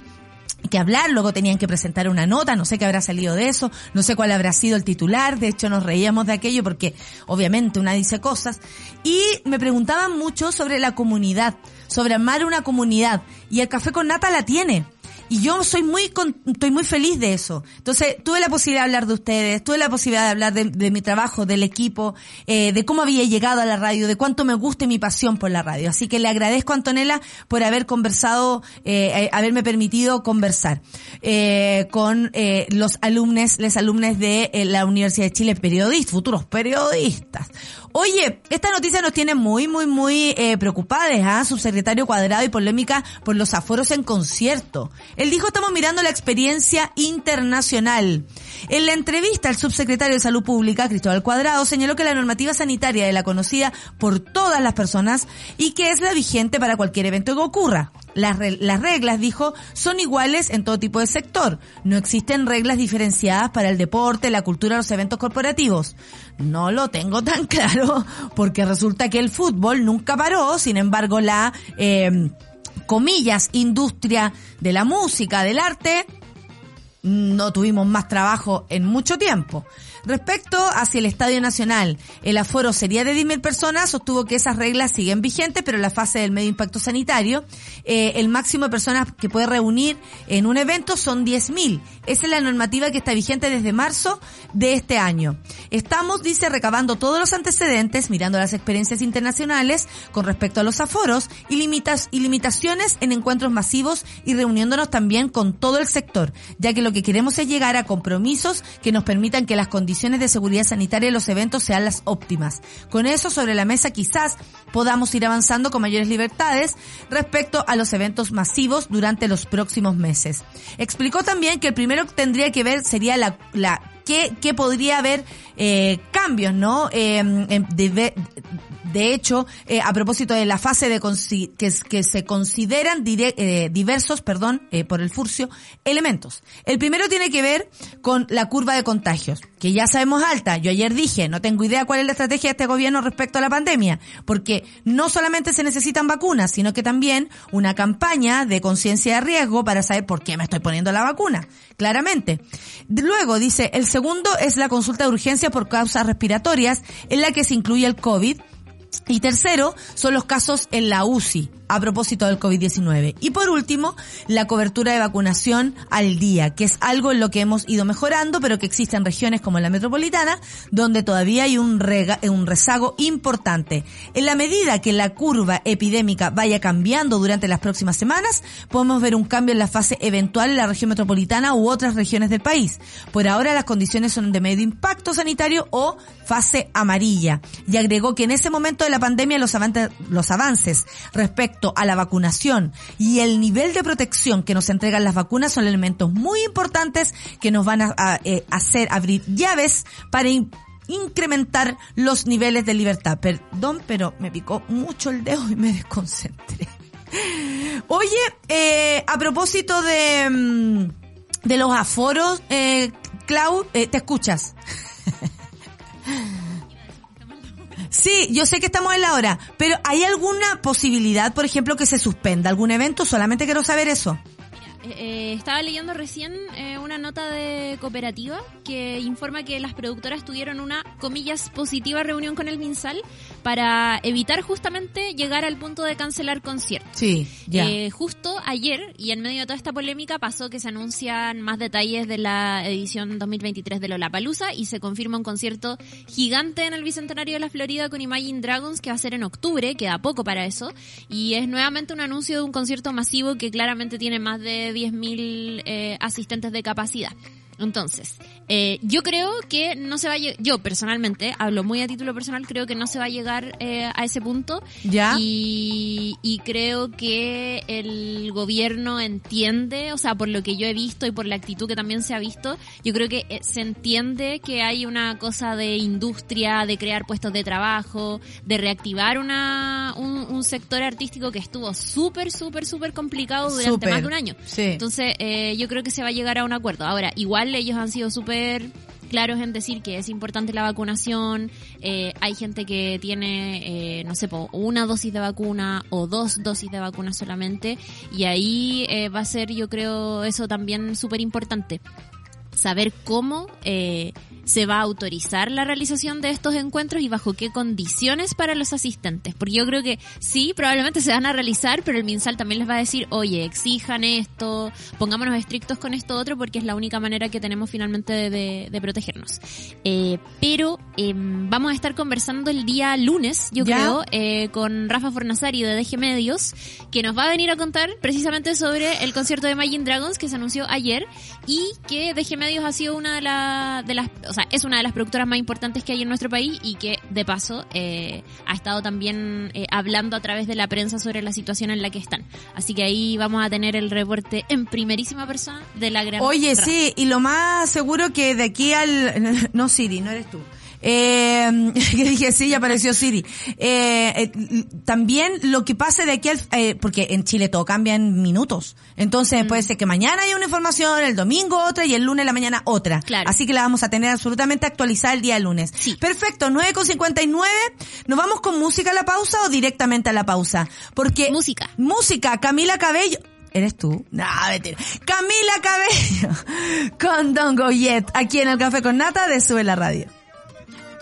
[SPEAKER 2] que hablar, luego tenían que presentar una nota, no sé qué habrá salido de eso, no sé cuál habrá sido el titular, de hecho nos reíamos de aquello porque obviamente una dice cosas, y me preguntaban mucho sobre la comunidad, sobre amar una comunidad, y el café con nata la tiene. Y yo soy muy, estoy muy feliz de eso. Entonces, tuve la posibilidad de hablar de ustedes, tuve la posibilidad de hablar de, mi trabajo, del equipo, eh, de cómo había llegado a la radio, de cuánto me gusta y mi pasión por la radio. Así que le agradezco a Antonella por haber conversado, eh, eh haberme permitido conversar eh, con eh, los alumnos, les alumnos de eh, la Universidad de Chile, periodistas, futuros periodistas. Oye, esta noticia nos tiene muy, muy, muy eh, preocupadas, ¿ah? Subsecretario Cuadrado y polémica por los aforos en concierto. Él dijo, estamos mirando la experiencia internacional. En la entrevista, el subsecretario de Salud Pública, Cristóbal Cuadrado, señaló que la normativa sanitaria es la conocida por todas las personas y que es la vigente para cualquier evento que ocurra. Las, las reglas, dijo, son iguales en todo tipo de sector. No existen reglas diferenciadas para el deporte, la cultura los eventos corporativos. No lo tengo tan <laughs> claro porque resulta que el fútbol nunca paró, sin embargo la, eh, comillas, industria de la música, del arte, no tuvimos más trabajo en mucho tiempo. Respecto hacia el Estadio Nacional, el aforo sería de 10.000 personas, sostuvo que esas reglas siguen vigentes, pero en la fase del medio impacto sanitario, eh, el máximo de personas que puede reunir en un evento son 10.000. Esa es la normativa que está vigente desde marzo de este año. Estamos, dice, recabando todos los antecedentes, mirando las experiencias internacionales con respecto a los aforos y, limitas, y limitaciones en encuentros masivos y reuniéndonos también con todo el sector, ya que lo que queremos es llegar a compromisos que nos permitan que las condiciones de seguridad sanitaria de los eventos sean las óptimas. Con eso sobre la mesa quizás podamos ir avanzando con mayores libertades respecto a los eventos masivos durante los próximos meses. Explicó también que el primero que tendría que ver sería la, la que, podría haber eh, cambios, ¿no? Eh, de hecho, eh, a propósito de la fase de que, que, se consideran eh, diversos, perdón, eh, por el furcio, elementos. El primero tiene que ver con la curva de contagios, que ya sabemos alta. Yo ayer dije, no tengo idea cuál es la estrategia de este gobierno respecto a la pandemia, porque no solamente se necesitan vacunas, sino que también una campaña de conciencia de riesgo para saber por qué me estoy poniendo la vacuna, claramente. Luego dice, el segundo es la consulta de urgencia por causas respiratorias, en la que se incluye el COVID, y tercero, son los casos en la UCI, a propósito del COVID-19. Y por último, la cobertura de vacunación al día, que es algo en lo que hemos ido mejorando, pero que existen regiones como la metropolitana, donde todavía hay un, un rezago importante. En la medida que la curva epidémica vaya cambiando durante las próximas semanas, podemos ver un cambio en la fase eventual en la región metropolitana u otras regiones del país. Por ahora las condiciones son de medio impacto sanitario o fase amarilla. Y agregó que en ese momento de la pandemia los avances, los avances respecto a la vacunación y el nivel de protección que nos entregan las vacunas son elementos muy importantes que nos van a, eh, hacer abrir llaves para incrementar los niveles de libertad. Perdón, pero me picó mucho el dedo y me desconcentré. <laughs> Oye, eh, a propósito de, mm, de los aforos, eh, Clau, eh, te escuchas. <laughs> Sí, yo sé que estamos en la hora, pero ¿hay alguna posibilidad, por ejemplo, que se suspenda algún evento? Solamente quiero saber eso.
[SPEAKER 3] Eh, eh, estaba leyendo recién eh, una nota de cooperativa que informa que las productoras tuvieron una, comillas, positiva reunión con el MinSal para evitar justamente llegar al punto de cancelar conciertos.
[SPEAKER 2] Sí, ya.
[SPEAKER 3] justo ayer, y en medio de toda esta polémica, pasó que se anuncian más detalles de la edición 2023 de Lollapalooza y se confirma un concierto gigante en el Bicentenario de la Florida con Imagine Dragons que va a ser en octubre, queda poco para eso, y es nuevamente un anuncio de un concierto masivo que claramente tiene más de 10.000 eh, asistentes de capacidad. Entonces, eh, yo creo que no se va a yo personalmente, hablo muy a título personal, creo que no se va a llegar eh, a ese punto.
[SPEAKER 2] Ya.
[SPEAKER 3] Y, y creo que el gobierno entiende, o sea, por lo que yo he visto y por la actitud que también se ha visto, yo creo que eh, se entiende que hay una cosa de industria, de crear puestos de trabajo, de reactivar una, un, un sector artístico que estuvo súper, súper, súper complicado durante más de un año.
[SPEAKER 2] Sí.
[SPEAKER 3] Entonces, eh, yo creo que se va a llegar a un acuerdo. Ahora, igual ellos han sido súper claros en decir que es importante la vacunación. Eh, hay gente que tiene, eh, no sé, una dosis de vacuna o dos dosis de vacuna solamente. Y ahí eh, va a ser, yo creo, eso también súper importante. Saber cómo se va a autorizar la realización de estos encuentros y bajo qué condiciones para los asistentes. Porque yo creo que sí, probablemente se van a realizar, pero el MinSal también les va a decir, oye, exijan esto, pongámonos estrictos con esto otro, porque es la única manera que tenemos finalmente de, protegernos. Eh, pero em, vamos a estar conversando el día lunes, yo creo, eh, con Rafa Fornazari de DG Medios, que nos va a venir a contar precisamente sobre el concierto de Imagine Dragons que se anunció ayer y que DG Medios ha sido una de, la, de las sea, es una de las productoras más importantes que hay en nuestro país y que, de paso, eh, ha estado también eh, hablando a través de la prensa sobre la situación en la que están. Así que ahí vamos a tener el reporte en primerísima persona de la gran...
[SPEAKER 2] Oye, sí, y lo más seguro que de aquí al... <laughs> No, Siri, no eres tú. Eh, <laughs> dije, sí, ya apareció Siri. Eh, eh, también lo que pase de aquí al, eh, porque en Chile todo cambia en minutos. Entonces mm. puede ser que mañana haya una información, el domingo otra y el lunes la mañana otra.
[SPEAKER 3] Claro.
[SPEAKER 2] Así que la vamos a tener absolutamente actualizada el día lunes.
[SPEAKER 3] Sí.
[SPEAKER 2] Perfecto, 9.59. ¿Nos vamos con música a la pausa o directamente a la pausa? Porque...
[SPEAKER 3] Música.
[SPEAKER 2] Música, Camila Cabello. ¿Eres tú? No, mentira. Camila Cabello <laughs> con Don Go Yet, aquí en el Café con Nata de Sube la Radio.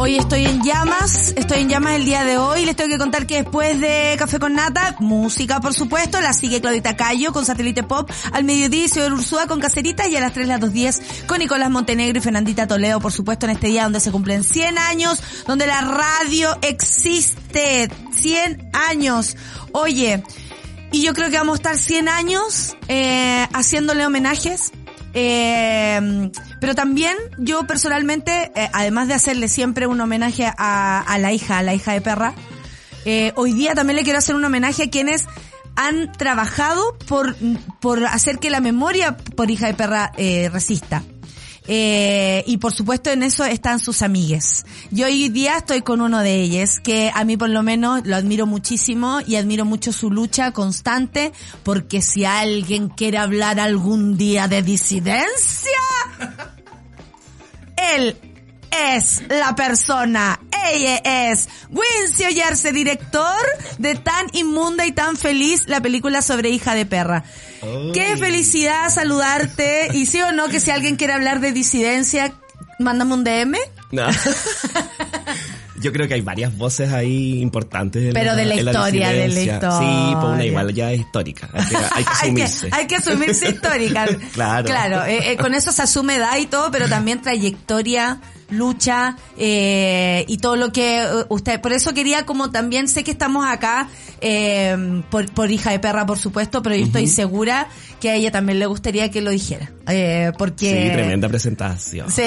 [SPEAKER 2] Hoy estoy en llamas, estoy en llamas el día de hoy. Les tengo que contar que después de Café con Nata, música por supuesto, la sigue Claudita Cayo con Satélite Pop, al mediodía Isidoro Ursúa con Caceritas y a las 3 las 2.10 con Nicolás Montenegro y Fernandita Toledo, por supuesto, en este día donde se cumplen 100 años, donde la radio existe. 100 años. Oye, y yo creo que vamos a estar 100 años eh, haciéndole homenajes. Eh, pero también yo personalmente, eh, además de hacerle siempre un homenaje a, la hija, a la hija de perra, eh, hoy día también le quiero hacer un homenaje a quienes han trabajado por, por hacer que la memoria por hija de perra eh, resista. Eh, y por supuesto en eso están sus amigues. Yo hoy día estoy con uno de ellos, que a mí por lo menos lo admiro muchísimo y admiro mucho su lucha constante, porque si alguien quiere hablar algún día de disidencia, <laughs> él es la persona. Ella es Wincy Oyarse, director de Tan Inmunda y Tan Feliz, la película sobre hija de perra. Qué felicidad saludarte. Y sí o no que si alguien quiere hablar de disidencia, mándame un DM.
[SPEAKER 4] No. <laughs> Yo creo que hay varias voces ahí importantes.
[SPEAKER 2] Pero de la historia, de la historia.
[SPEAKER 4] Sí, pues una igual ya es histórica. Hay que, hay que <laughs> asumirse.
[SPEAKER 2] hay, que, asumirse histórica. <laughs>
[SPEAKER 4] claro.
[SPEAKER 2] Claro, eh, eh, con eso se asume edad y todo, pero también trayectoria lucha eh, y todo lo que eh, usted por eso quería como también sé que estamos acá eh, por, por hija de perra por supuesto pero yo estoy segura que a ella también le gustaría que lo dijera eh, porque
[SPEAKER 4] sí tremenda presentación.
[SPEAKER 2] Sí,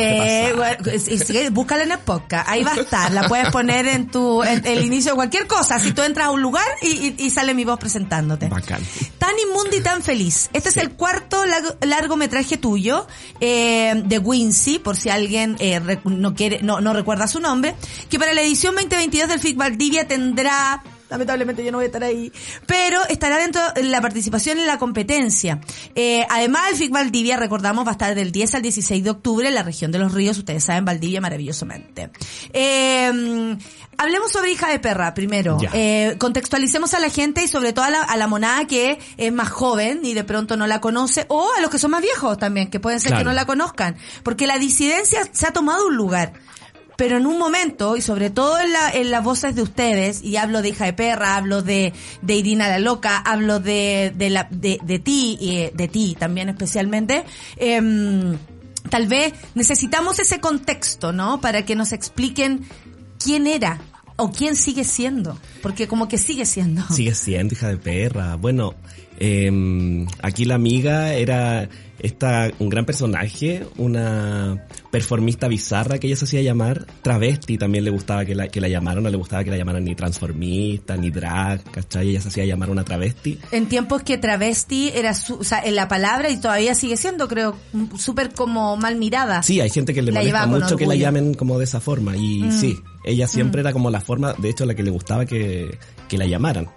[SPEAKER 2] bueno, búscala en el podcast ahí va a estar la puedes poner en tu en el inicio de cualquier cosa si tú entras a un lugar y, y, sale mi voz presentándote.
[SPEAKER 4] Bacán.
[SPEAKER 2] tan inmundo y tan feliz. Este sí. es el cuarto largometraje tuyo eh, de Wincy por si alguien eh, no quiere, no, no recuerda su nombre, que para la edición 2022 del FIC Valdivia tendrá lamentablemente yo no voy a estar ahí, pero estará dentro de la participación en la competencia. Eh, además, el FIC Valdivia, recordamos, va a estar del 10 al 16 de octubre en la región de los ríos, ustedes saben, Valdivia maravillosamente. Eh, hablemos sobre Hija de Perra primero. Eh, contextualicemos a la gente y sobre todo a la, a la, monada que es más joven y de pronto no la conoce, o a los que son más viejos también, que pueden ser claro. que no la conozcan, porque la disidencia se ha tomado un lugar pero en un momento, y sobre todo en, la, en las voces de ustedes, y hablo de Hija de Perra, hablo de, de Irina la Loca, hablo de, de, la, de, de ti, y de ti también especialmente, eh, tal vez necesitamos ese contexto, ¿no? Para que nos expliquen quién era o quién sigue siendo? Porque como que sigue siendo. <laughs>
[SPEAKER 4] Sigue siendo hija de perra. Bueno, eh, aquí la amiga era esta, un gran personaje, una performista bizarra que ella se hacía llamar, travesti también le gustaba que la, que la llamaran, no le gustaba que la llamaran ni transformista, ni drag, ¿cachai? Ella se hacía llamar una travesti.
[SPEAKER 2] En tiempos que travesti era su, o sea, en la palabra y todavía sigue siendo, creo, súper como mal mirada.
[SPEAKER 4] Sí, hay gente que le
[SPEAKER 2] La
[SPEAKER 4] molesta mucho que la llamen como de esa forma y
[SPEAKER 2] Mm.
[SPEAKER 4] sí, ella siempre era como la forma, de hecho la que le gustaba que, que la llamaran.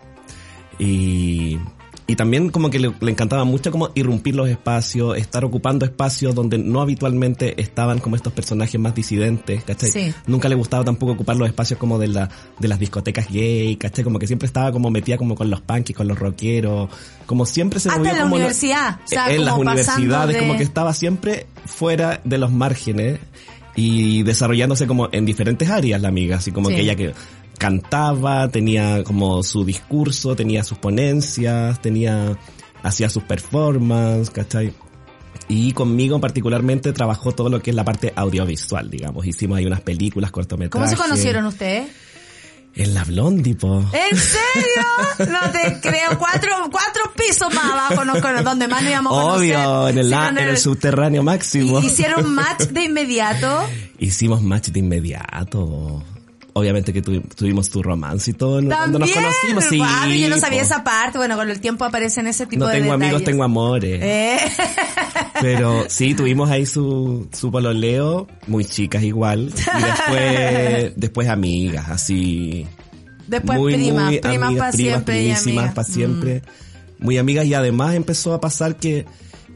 [SPEAKER 4] Y, y también como que le, le encantaba mucho como irrumpir los espacios, estar ocupando espacios donde no habitualmente estaban como estos personajes más disidentes, ¿cachai?
[SPEAKER 2] Sí.
[SPEAKER 4] Nunca le gustaba tampoco ocupar los espacios como de, la, de las discotecas gay, ¿cachai? Como que siempre estaba como metida como con los punkies, con los rockeros, como siempre se
[SPEAKER 2] Hasta
[SPEAKER 4] movía
[SPEAKER 2] en la
[SPEAKER 4] como lo-
[SPEAKER 2] universidad, o sea,
[SPEAKER 4] en las
[SPEAKER 2] como
[SPEAKER 4] universidades,
[SPEAKER 2] de-
[SPEAKER 4] como que estaba siempre fuera de los márgenes y desarrollándose como en diferentes áreas la amiga, así como
[SPEAKER 2] Sí.
[SPEAKER 4] que ella que cantaba, tenía como su discurso, tenía sus ponencias, tenía, hacía sus performances, ¿cachai? Y conmigo particularmente trabajó todo lo que es la parte audiovisual, digamos. Hicimos ahí unas películas,
[SPEAKER 2] ¿Cómo
[SPEAKER 4] cortometrajes.
[SPEAKER 2] se conocieron ustedes?
[SPEAKER 4] En la Blondie, po.
[SPEAKER 2] ¿En serio? No te <laughs> creo. Cuatro, cuatro pisos más abajo nos cono- donde más nos íbamos a conocer.
[SPEAKER 4] Obvio, en el, la- en el subterráneo máximo.
[SPEAKER 2] Hicieron match de <laughs> inmediato.
[SPEAKER 4] Hicimos match de inmediato. Obviamente que tuvi- tuvimos tu romance y todo ¿no? cuando nos
[SPEAKER 2] También.
[SPEAKER 4] conocimos. Sí,
[SPEAKER 2] Guau, yo no sabía
[SPEAKER 4] po.
[SPEAKER 2] esa parte. Bueno, con el tiempo aparecen ese tipo
[SPEAKER 4] No
[SPEAKER 2] de
[SPEAKER 4] tengo
[SPEAKER 2] detalles.
[SPEAKER 4] amigos, tengo amores.
[SPEAKER 2] Eh. <laughs>
[SPEAKER 4] Pero sí, tuvimos ahí su, su pololeo, muy chicas igual. Y después, después amigas, así.
[SPEAKER 2] Después
[SPEAKER 4] muy,
[SPEAKER 2] primas,
[SPEAKER 4] muy
[SPEAKER 2] primas
[SPEAKER 4] amigas,
[SPEAKER 2] para
[SPEAKER 4] primas,
[SPEAKER 2] siempre. Mm.
[SPEAKER 4] para siempre. Muy amigas y además empezó a pasar que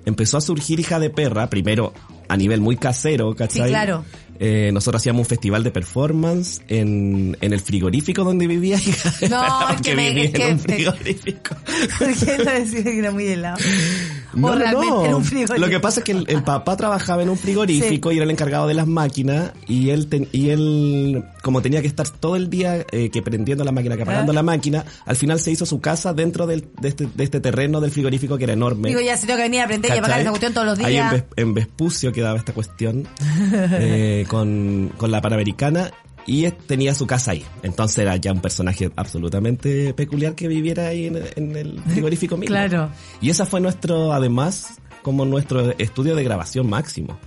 [SPEAKER 4] empezó a surgir hija de perra, primero a nivel muy casero, ¿cachai?
[SPEAKER 2] Sí, claro.
[SPEAKER 4] Eh, nosotros hacíamos un festival de performance en, en el frigorífico donde vivía <laughs>
[SPEAKER 2] No,
[SPEAKER 4] porque
[SPEAKER 2] que me-
[SPEAKER 4] vivía
[SPEAKER 2] es que-
[SPEAKER 4] en un frigorífico. <laughs>
[SPEAKER 2] ¿Por qué no decía que era muy helado?
[SPEAKER 4] No,
[SPEAKER 2] o realmente
[SPEAKER 4] no.
[SPEAKER 2] era un frigorífico.
[SPEAKER 4] Lo que pasa es que el, el papá trabajaba en un frigorífico y era el encargado de las máquinas y él ten- y él como tenía que estar todo el día eh, que prendiendo la máquina, que apagando
[SPEAKER 2] Ah.
[SPEAKER 4] la máquina, al final se hizo su casa dentro del, de, este, de este terreno del frigorífico que era enorme.
[SPEAKER 2] Digo, ya se tengo que venir a aprender y
[SPEAKER 4] ¿Cachai?
[SPEAKER 2] pagar esa cuestión todos los
[SPEAKER 4] Ahí en,
[SPEAKER 2] días.
[SPEAKER 4] Ves- en Vespucio quedaba esta cuestión <laughs> eh, con, con la Panamericana y tenía su casa ahí. Entonces era ya un personaje absolutamente peculiar que viviera ahí en, en el <laughs> frigorífico mismo.
[SPEAKER 2] Claro.
[SPEAKER 4] Y esa fue nuestro, además, como nuestro estudio de grabación máximo.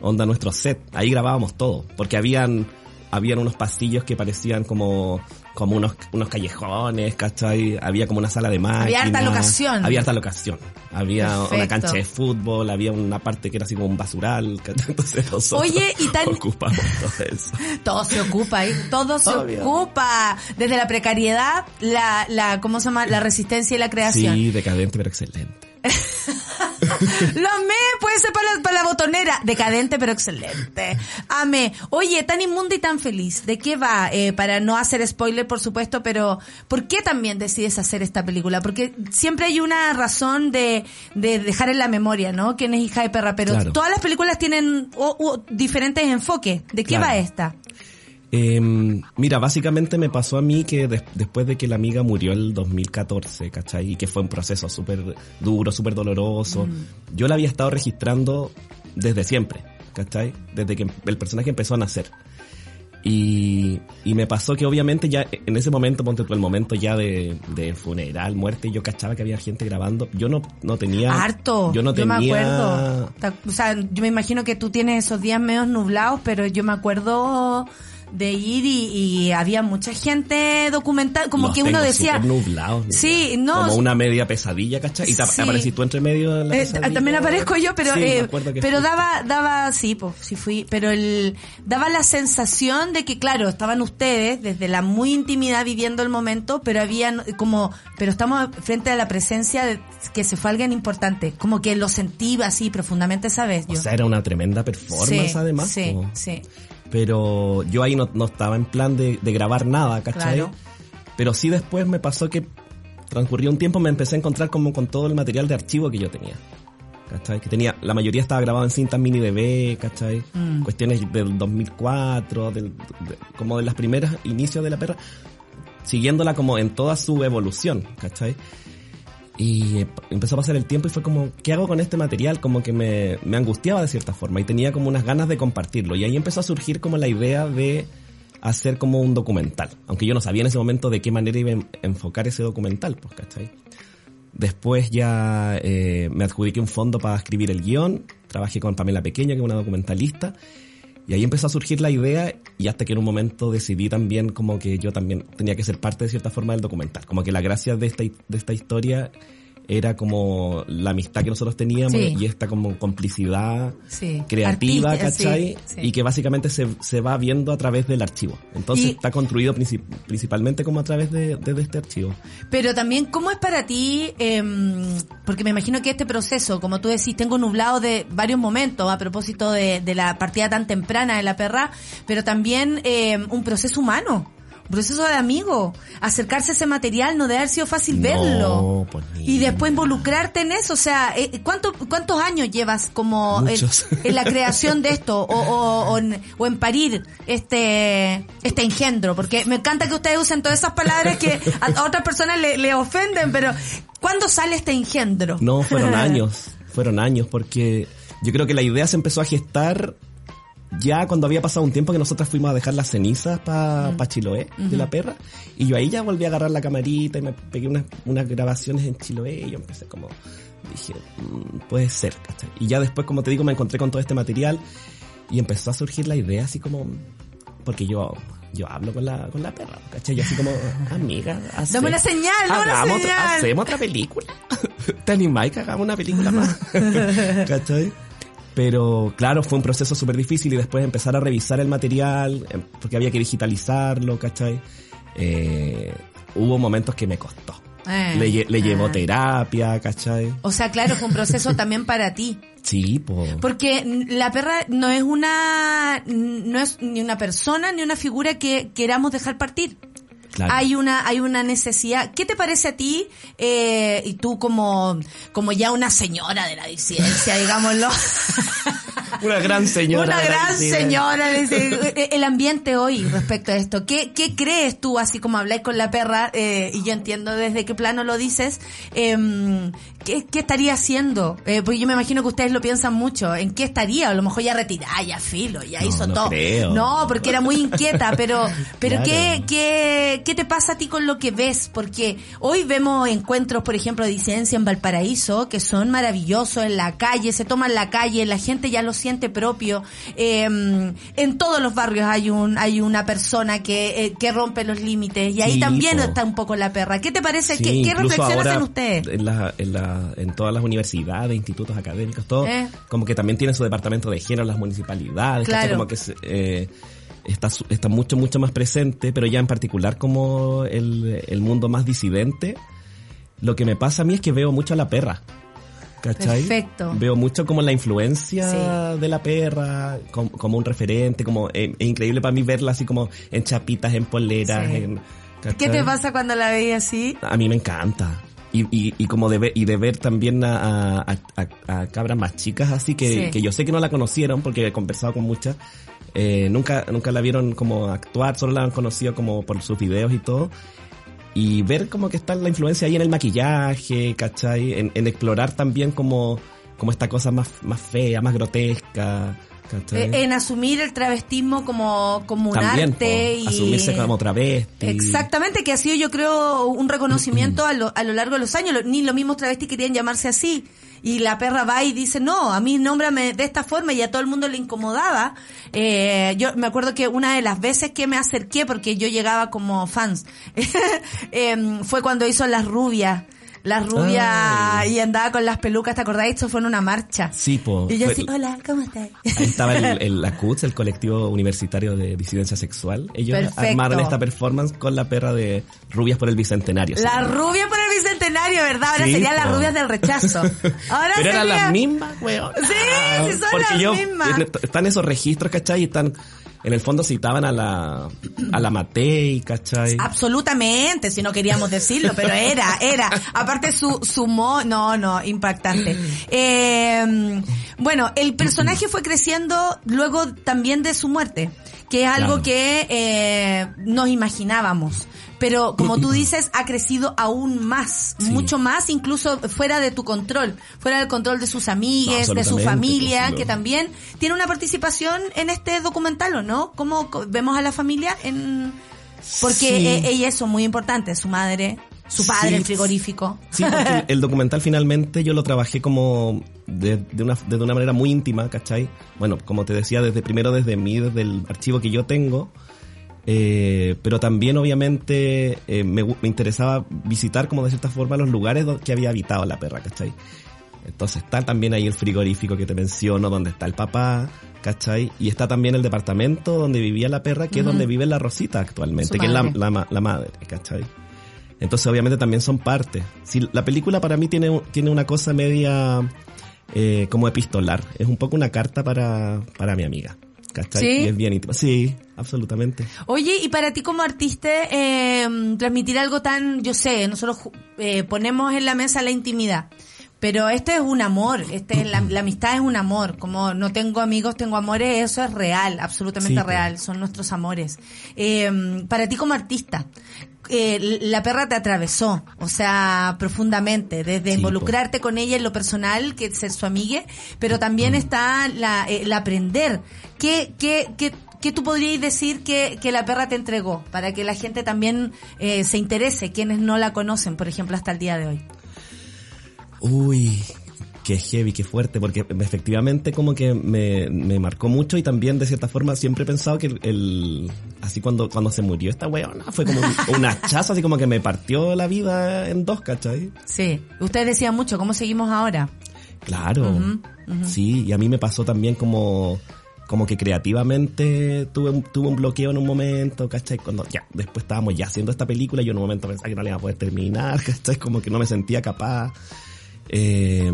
[SPEAKER 4] Onda nuestro set. Ahí grabábamos todo. Porque habían, habían unos pasillos que parecían como, como unos, unos callejones, ¿cachai? Había como una sala de máquinas.
[SPEAKER 2] Había harta locación.
[SPEAKER 4] Había harta locación. Había una cancha de fútbol, había una parte que era así como un basural, <laughs> ¿cachai? Entonces nosotros
[SPEAKER 2] Oye, y tan-
[SPEAKER 4] ocupamos todo eso. <laughs>
[SPEAKER 2] Todo se ocupa ahí, todo se
[SPEAKER 4] Obvio.
[SPEAKER 2] ocupa. Desde la precariedad, la, la, ¿cómo se llama? La resistencia y la creación.
[SPEAKER 4] Sí, decadente pero excelente. <laughs>
[SPEAKER 2] Lo amé, puede ser para la, para la botonera. Decadente, pero excelente. Amé. Oye, tan inmunda y tan feliz. ¿De qué va? Eh, para no hacer spoiler, por supuesto, pero ¿por qué también decides hacer esta película? Porque siempre hay una razón de, de dejar en la memoria, ¿no? Quién es hija de perra, pero
[SPEAKER 4] Claro.
[SPEAKER 2] todas las películas tienen o- o diferentes enfoques. ¿De qué
[SPEAKER 4] Claro.
[SPEAKER 2] va esta?
[SPEAKER 4] Eh, mira, básicamente me pasó a mí que des- después de que la amiga murió el 2014, ¿cachai? Y que fue un proceso súper duro, súper doloroso. Yo la había estado registrando desde siempre, ¿cachai? Desde que el personaje empezó a nacer. Y, y me pasó que obviamente ya en ese momento, ponte tú el momento ya de, de funeral, muerte, yo cachaba que había gente grabando. Yo no, no tenía...
[SPEAKER 2] Harto.
[SPEAKER 4] Yo no
[SPEAKER 2] me
[SPEAKER 4] tenía...
[SPEAKER 2] acuerdo. Ta- O sea, yo me imagino que tú tienes esos días medio nublados, pero yo me acuerdo de ir y, y había mucha gente documental, como
[SPEAKER 4] Los
[SPEAKER 2] que uno decía...
[SPEAKER 4] nublados,
[SPEAKER 2] Sí, no,
[SPEAKER 4] Como una media pesadilla, ¿cachai? Y te
[SPEAKER 2] Sí.
[SPEAKER 4] aparecís tú entre medio de la
[SPEAKER 2] Eh, también aparezco yo, pero
[SPEAKER 4] Sí,
[SPEAKER 2] eh, pero daba daba sí, pues sí fui, pero el daba la sensación de que claro, estaban ustedes desde la muy intimidad viviendo el momento, pero habían como pero estamos frente a la presencia de que se fue alguien importante, como que lo sentí así profundamente esa vez
[SPEAKER 4] O
[SPEAKER 2] yo.
[SPEAKER 4] sea, era una tremenda performance
[SPEAKER 2] sí,
[SPEAKER 4] además.
[SPEAKER 2] Sí, sí.
[SPEAKER 4] Pero yo ahí no, no estaba en plan de, de grabar nada, ¿cachai?
[SPEAKER 2] Claro.
[SPEAKER 4] Pero sí después me pasó que transcurrió un tiempo me empecé a encontrar como con todo el material de archivo que yo tenía. ¿Cachai? Que tenía, la mayoría estaba grabado en cinta mini DV, ¿cachai?
[SPEAKER 2] Mm.
[SPEAKER 4] Cuestiones del 2004, del, de- como de las primeras inicios de la perra, siguiéndola como en toda su evolución, ¿cachai? Y empezó a pasar el tiempo y fue como, ¿qué hago con este material? Como que me, me angustiaba de cierta forma y tenía como unas ganas de compartirlo. Y ahí empezó a surgir como la idea de hacer como un documental. Aunque yo no sabía en ese momento de qué manera iba a enfocar ese documental, pues, ¿cachai? Después ya eh, me adjudiqué un fondo para escribir el guion, trabajé con Pamela Pequeño, que es una documentalista, y ahí empezó a surgir la idea y hasta que en un momento decidí también como que yo también tenía que ser parte de cierta forma del documental. Como que la gracia de esta, de esta historia era como la amistad que nosotros teníamos
[SPEAKER 2] Sí.
[SPEAKER 4] y esta como complicidad
[SPEAKER 2] Sí.
[SPEAKER 4] creativa,
[SPEAKER 2] Artista,
[SPEAKER 4] ¿cachai?
[SPEAKER 2] sí.
[SPEAKER 4] Y que básicamente se, se va viendo a través del archivo. Entonces
[SPEAKER 2] Y-
[SPEAKER 4] está construido princip- principalmente como a través de, de- de este archivo.
[SPEAKER 2] Pero también, ¿cómo es para ti? em, porque me imagino que este proceso, como tú decís, tengo nublado de varios momentos a propósito de, de la partida tan temprana de la perra, pero también em, un proceso humano. Proceso de amigo, acercarse a ese material no debe haber sido fácil verlo.
[SPEAKER 4] No, pues ni-
[SPEAKER 2] Y después involucrarte en eso, o sea, eh, ¿cuánto, ¿cuántos años llevas como <laughs> en, la creación de esto o, o, o en, o en parir este este engendro? Porque me encanta que ustedes usen todas esas palabras que a, a otras personas le, le ofenden, pero ¿cuándo sale este engendro?
[SPEAKER 4] No, fueron <laughs> años, fueron años, porque yo creo que la idea se empezó a gestar ya cuando había pasado un tiempo que nosotras fuimos a dejar las cenizas para pa Chiloé de la perra, y yo ahí ya volví a agarrar la camarita y me pegué unas, unas grabaciones en Chiloé y yo empecé como, dije, "Mm, puede ser, ¿cachai? Y ya después, como te digo, me encontré con todo este material y empezó a surgir la idea así como, porque yo... Yo hablo con la, con la perra, ¿cachai? Y así como, <laughs> amiga, hace-
[SPEAKER 2] Dame una señal, dame una
[SPEAKER 4] hagamos
[SPEAKER 2] señal.
[SPEAKER 4] hacemos otra película. <laughs> ¿Te animáis que hagamos una película más? <laughs> ¿Cachai? Pero claro, fue un proceso súper difícil y después empezar a revisar el material, em, porque había que digitalizarlo, ¿cachai? Eh, hubo momentos que me costó.
[SPEAKER 2] Eh,
[SPEAKER 4] Le, le llevó
[SPEAKER 2] ah.
[SPEAKER 4] terapia, ¿cachai?
[SPEAKER 2] O sea, claro, fue un proceso también para ti.
[SPEAKER 4] Sí, po.
[SPEAKER 2] Porque la perra no es una, no es ni una persona ni una figura que queramos dejar partir.
[SPEAKER 4] Claro.
[SPEAKER 2] Hay una, hay una necesidad. ¿Qué te parece a ti, eh, y tú como, como ya una señora de la disidencia, digámoslo? <laughs>
[SPEAKER 4] Una gran señora.
[SPEAKER 2] Una gran señora. dice, <laughs> eh, el ambiente hoy respecto a esto. ¿Qué, qué crees tú, así como habláis con la perra, eh, y yo entiendo desde qué plano lo dices, em, ¿qué, qué estaría haciendo? Eh, porque yo me imagino que ustedes lo piensan mucho. ¿En qué estaría? A lo mejor ya retirada, ya filo, ya
[SPEAKER 4] No,
[SPEAKER 2] hizo
[SPEAKER 4] no
[SPEAKER 2] todo.
[SPEAKER 4] creo.
[SPEAKER 2] No, porque era muy inquieta, pero, pero
[SPEAKER 4] Claro.
[SPEAKER 2] ¿qué, qué, ¿qué te pasa a ti con lo que ves? Porque hoy vemos encuentros, por ejemplo, de disidencia en Valparaíso, que son maravillosos en la calle, se toman la calle, la gente ya lo siente propio. Eh, en todos los barrios hay un hay una persona que, eh, que rompe los límites y ahí
[SPEAKER 4] Sí,
[SPEAKER 2] también
[SPEAKER 4] po.
[SPEAKER 2] está un poco la perra. ¿Qué te parece?
[SPEAKER 4] Sí,
[SPEAKER 2] ¿Qué, qué
[SPEAKER 4] ahora
[SPEAKER 2] hacen ustedes?
[SPEAKER 4] En, la, en, la, en todas las universidades, institutos académicos, todo,
[SPEAKER 2] Eh.
[SPEAKER 4] como que también tienen su departamento de género, las municipalidades.
[SPEAKER 2] Claro.
[SPEAKER 4] como que eh, está, está mucho, mucho más presente, pero ya en particular como el, el mundo más disidente, lo que me pasa a mí es que veo mucho a la perra. ¿Cachai?
[SPEAKER 2] Perfecto.
[SPEAKER 4] Veo mucho como la influencia
[SPEAKER 2] Sí.
[SPEAKER 4] de la perra, como, como un referente, como eh, es increíble para mí verla así como en chapitas, en poleras,
[SPEAKER 2] Sí.
[SPEAKER 4] en...
[SPEAKER 2] ¿Qué te pasa cuando la veis así?
[SPEAKER 4] A mí me encanta. Y, y, y como de ver, y de ver también a, a, a- a cabras más chicas así que,
[SPEAKER 2] Sí.
[SPEAKER 4] que yo sé que no la conocieron porque he conversado con muchas. eh, nunca, nunca la vieron como actuar, solo la han conocido como por sus videos y todo. Y ver como que está la influencia ahí en el maquillaje, ¿cachai? En, en explorar también como, como esta cosa más, más fea, más grotesca, ¿cachai?
[SPEAKER 2] Eh, en asumir el travestismo como, como un
[SPEAKER 4] también,
[SPEAKER 2] arte
[SPEAKER 4] po,
[SPEAKER 2] y
[SPEAKER 4] asumirse como travesti.
[SPEAKER 2] Exactamente, que ha sido yo creo un reconocimiento a lo, a lo largo de los años. Ni los mismos travestis querían llamarse así. Y la perra va y dice, no, a mí nómbrame de esta forma y a todo el mundo le incomodaba. Eh, yo me acuerdo que una de las veces que me acerqué, porque yo llegaba como fans, <laughs> em, fue cuando hizo Las Rubias. Las rubias
[SPEAKER 4] Ay.
[SPEAKER 2] y andaba con las pelucas, ¿te acordás? Esto fue en una marcha.
[SPEAKER 4] Sí, po.
[SPEAKER 2] Y yo así, hola, ¿cómo estás?
[SPEAKER 4] Ahí estaba el, <laughs> el, la CUTS, el colectivo universitario de disidencia sexual. Ellos
[SPEAKER 2] Perfecto.
[SPEAKER 4] armaron esta performance con la perra de Rubias por el Bicentenario.
[SPEAKER 2] La rubia por el bicentenario, ¿verdad? Ahora
[SPEAKER 4] Sí,
[SPEAKER 2] serían las rubias del rechazo. <laughs> Ahora
[SPEAKER 4] Pero eran las mismas, weón.
[SPEAKER 2] Sí, sí son
[SPEAKER 4] Porque
[SPEAKER 2] las
[SPEAKER 4] yo,
[SPEAKER 2] mismas.
[SPEAKER 4] Están esos registros, ¿cachai? Y están, en el fondo citaban a la, a la Matei, ¿cachai?
[SPEAKER 2] Absolutamente, si no queríamos decirlo, pero era, era. Aparte su, su mo, no, no, impactante. Eh, bueno, el personaje fue creciendo luego también de su muerte, que es algo
[SPEAKER 4] Claro.
[SPEAKER 2] que eh, nos imaginábamos. Pero como tú dices, ha crecido aún más,
[SPEAKER 4] Sí.
[SPEAKER 2] mucho más, incluso fuera de tu control, fuera del control de sus
[SPEAKER 4] No,
[SPEAKER 2] amigues, de su familia, que también tiene una participación en este documental, ¿o no? ¿Cómo vemos a la familia en...? Porque
[SPEAKER 4] Sí.
[SPEAKER 2] eh, ella eso, muy importante, su madre, su padre,
[SPEAKER 4] Sí.
[SPEAKER 2] el frigorífico.
[SPEAKER 4] Sí, porque el documental finalmente yo lo trabajé como de, de una, de una manera muy íntima, ¿cachai? Bueno, como te decía, desde primero desde mí, desde el archivo que yo tengo, eh, pero también obviamente eh, me, me interesaba visitar como de cierta forma los lugares que había habitado la perra, ¿cachai? Entonces está también ahí el frigorífico que te menciono, donde está el papá, ¿cachai? Y está también el departamento donde vivía la perra, que es donde vive la Rosita actualmente, que es la,
[SPEAKER 2] madre.
[SPEAKER 4] la, ma- la madre, ¿cachai? Entonces obviamente también son parte. Sí, la película para mí tiene, tiene una cosa media eh, como epistolar. Es un poco una carta para, para mi amiga. ¿Cachai?
[SPEAKER 2] ¿Sí?
[SPEAKER 4] Y es bien íntima. Sí, absolutamente.
[SPEAKER 2] Oye, y para ti como artista, eh, transmitir algo tan, yo sé, nosotros eh, ponemos en la mesa la intimidad, pero este es un amor, este es la, la amistad es un amor, como no tengo amigos, tengo amores, eso es real, absolutamente
[SPEAKER 4] Sí,
[SPEAKER 2] real, son nuestros amores. Eh, para ti como artista, eh, la perra te atravesó, o sea, profundamente, desde
[SPEAKER 4] Sí,
[SPEAKER 2] involucrarte con ella en lo personal, que es ser su amiga, pero también
[SPEAKER 4] Mm.
[SPEAKER 2] está la, eh, el aprender. ¿Qué, qué, qué, qué tú podrías decir que, que la perra te entregó? Para que la gente también eh, se interese, quienes no la conocen, por ejemplo, hasta el día de hoy.
[SPEAKER 4] Uy, qué heavy, qué fuerte, porque efectivamente como que me, me marcó mucho y también de cierta forma siempre he pensado que el, el- así cuando, cuando se murió esta weona fue como un, un hachazo, así como que me partió la vida en dos, ¿cachai?
[SPEAKER 2] Sí. Ustedes decían mucho, ¿cómo seguimos ahora?
[SPEAKER 4] Claro, sí, y a mí me pasó también como, como que creativamente tuve un, tuve un bloqueo en un momento, ¿cachai? Cuando ya, después estábamos ya haciendo esta película, yo en un momento pensaba que no la iba a poder terminar, <laughs> ¿cachai? Como que no me sentía capaz. Eh,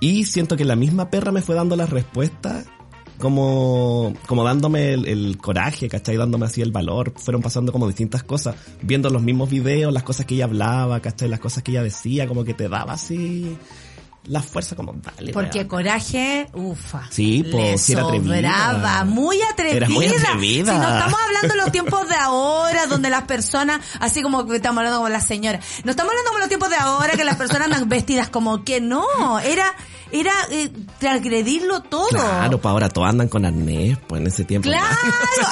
[SPEAKER 4] y siento que la misma perra me fue dando las respuestas, como, como dándome el, el coraje, ¿cachai? Dándome así el valor. Fueron pasando como distintas cosas, viendo los mismos videos, las cosas que ella hablaba, ¿cachai? Las cosas que ella decía, como que te daba así la fuerza, como dale.
[SPEAKER 2] Porque coraje, ufa.
[SPEAKER 4] Sí, pues, si era atrevida.
[SPEAKER 2] muy atrevida.
[SPEAKER 4] Era muy atrevida.
[SPEAKER 2] Si no estamos hablando de los tiempos de ahora, donde las personas, así como que estamos hablando como las señoras, no estamos hablando como los tiempos de ahora, que las personas andan vestidas como que no, era, era eh, transgredirlo todo.
[SPEAKER 4] Claro, pues ahora todos andan con arnés, pues en ese tiempo.
[SPEAKER 2] Claro,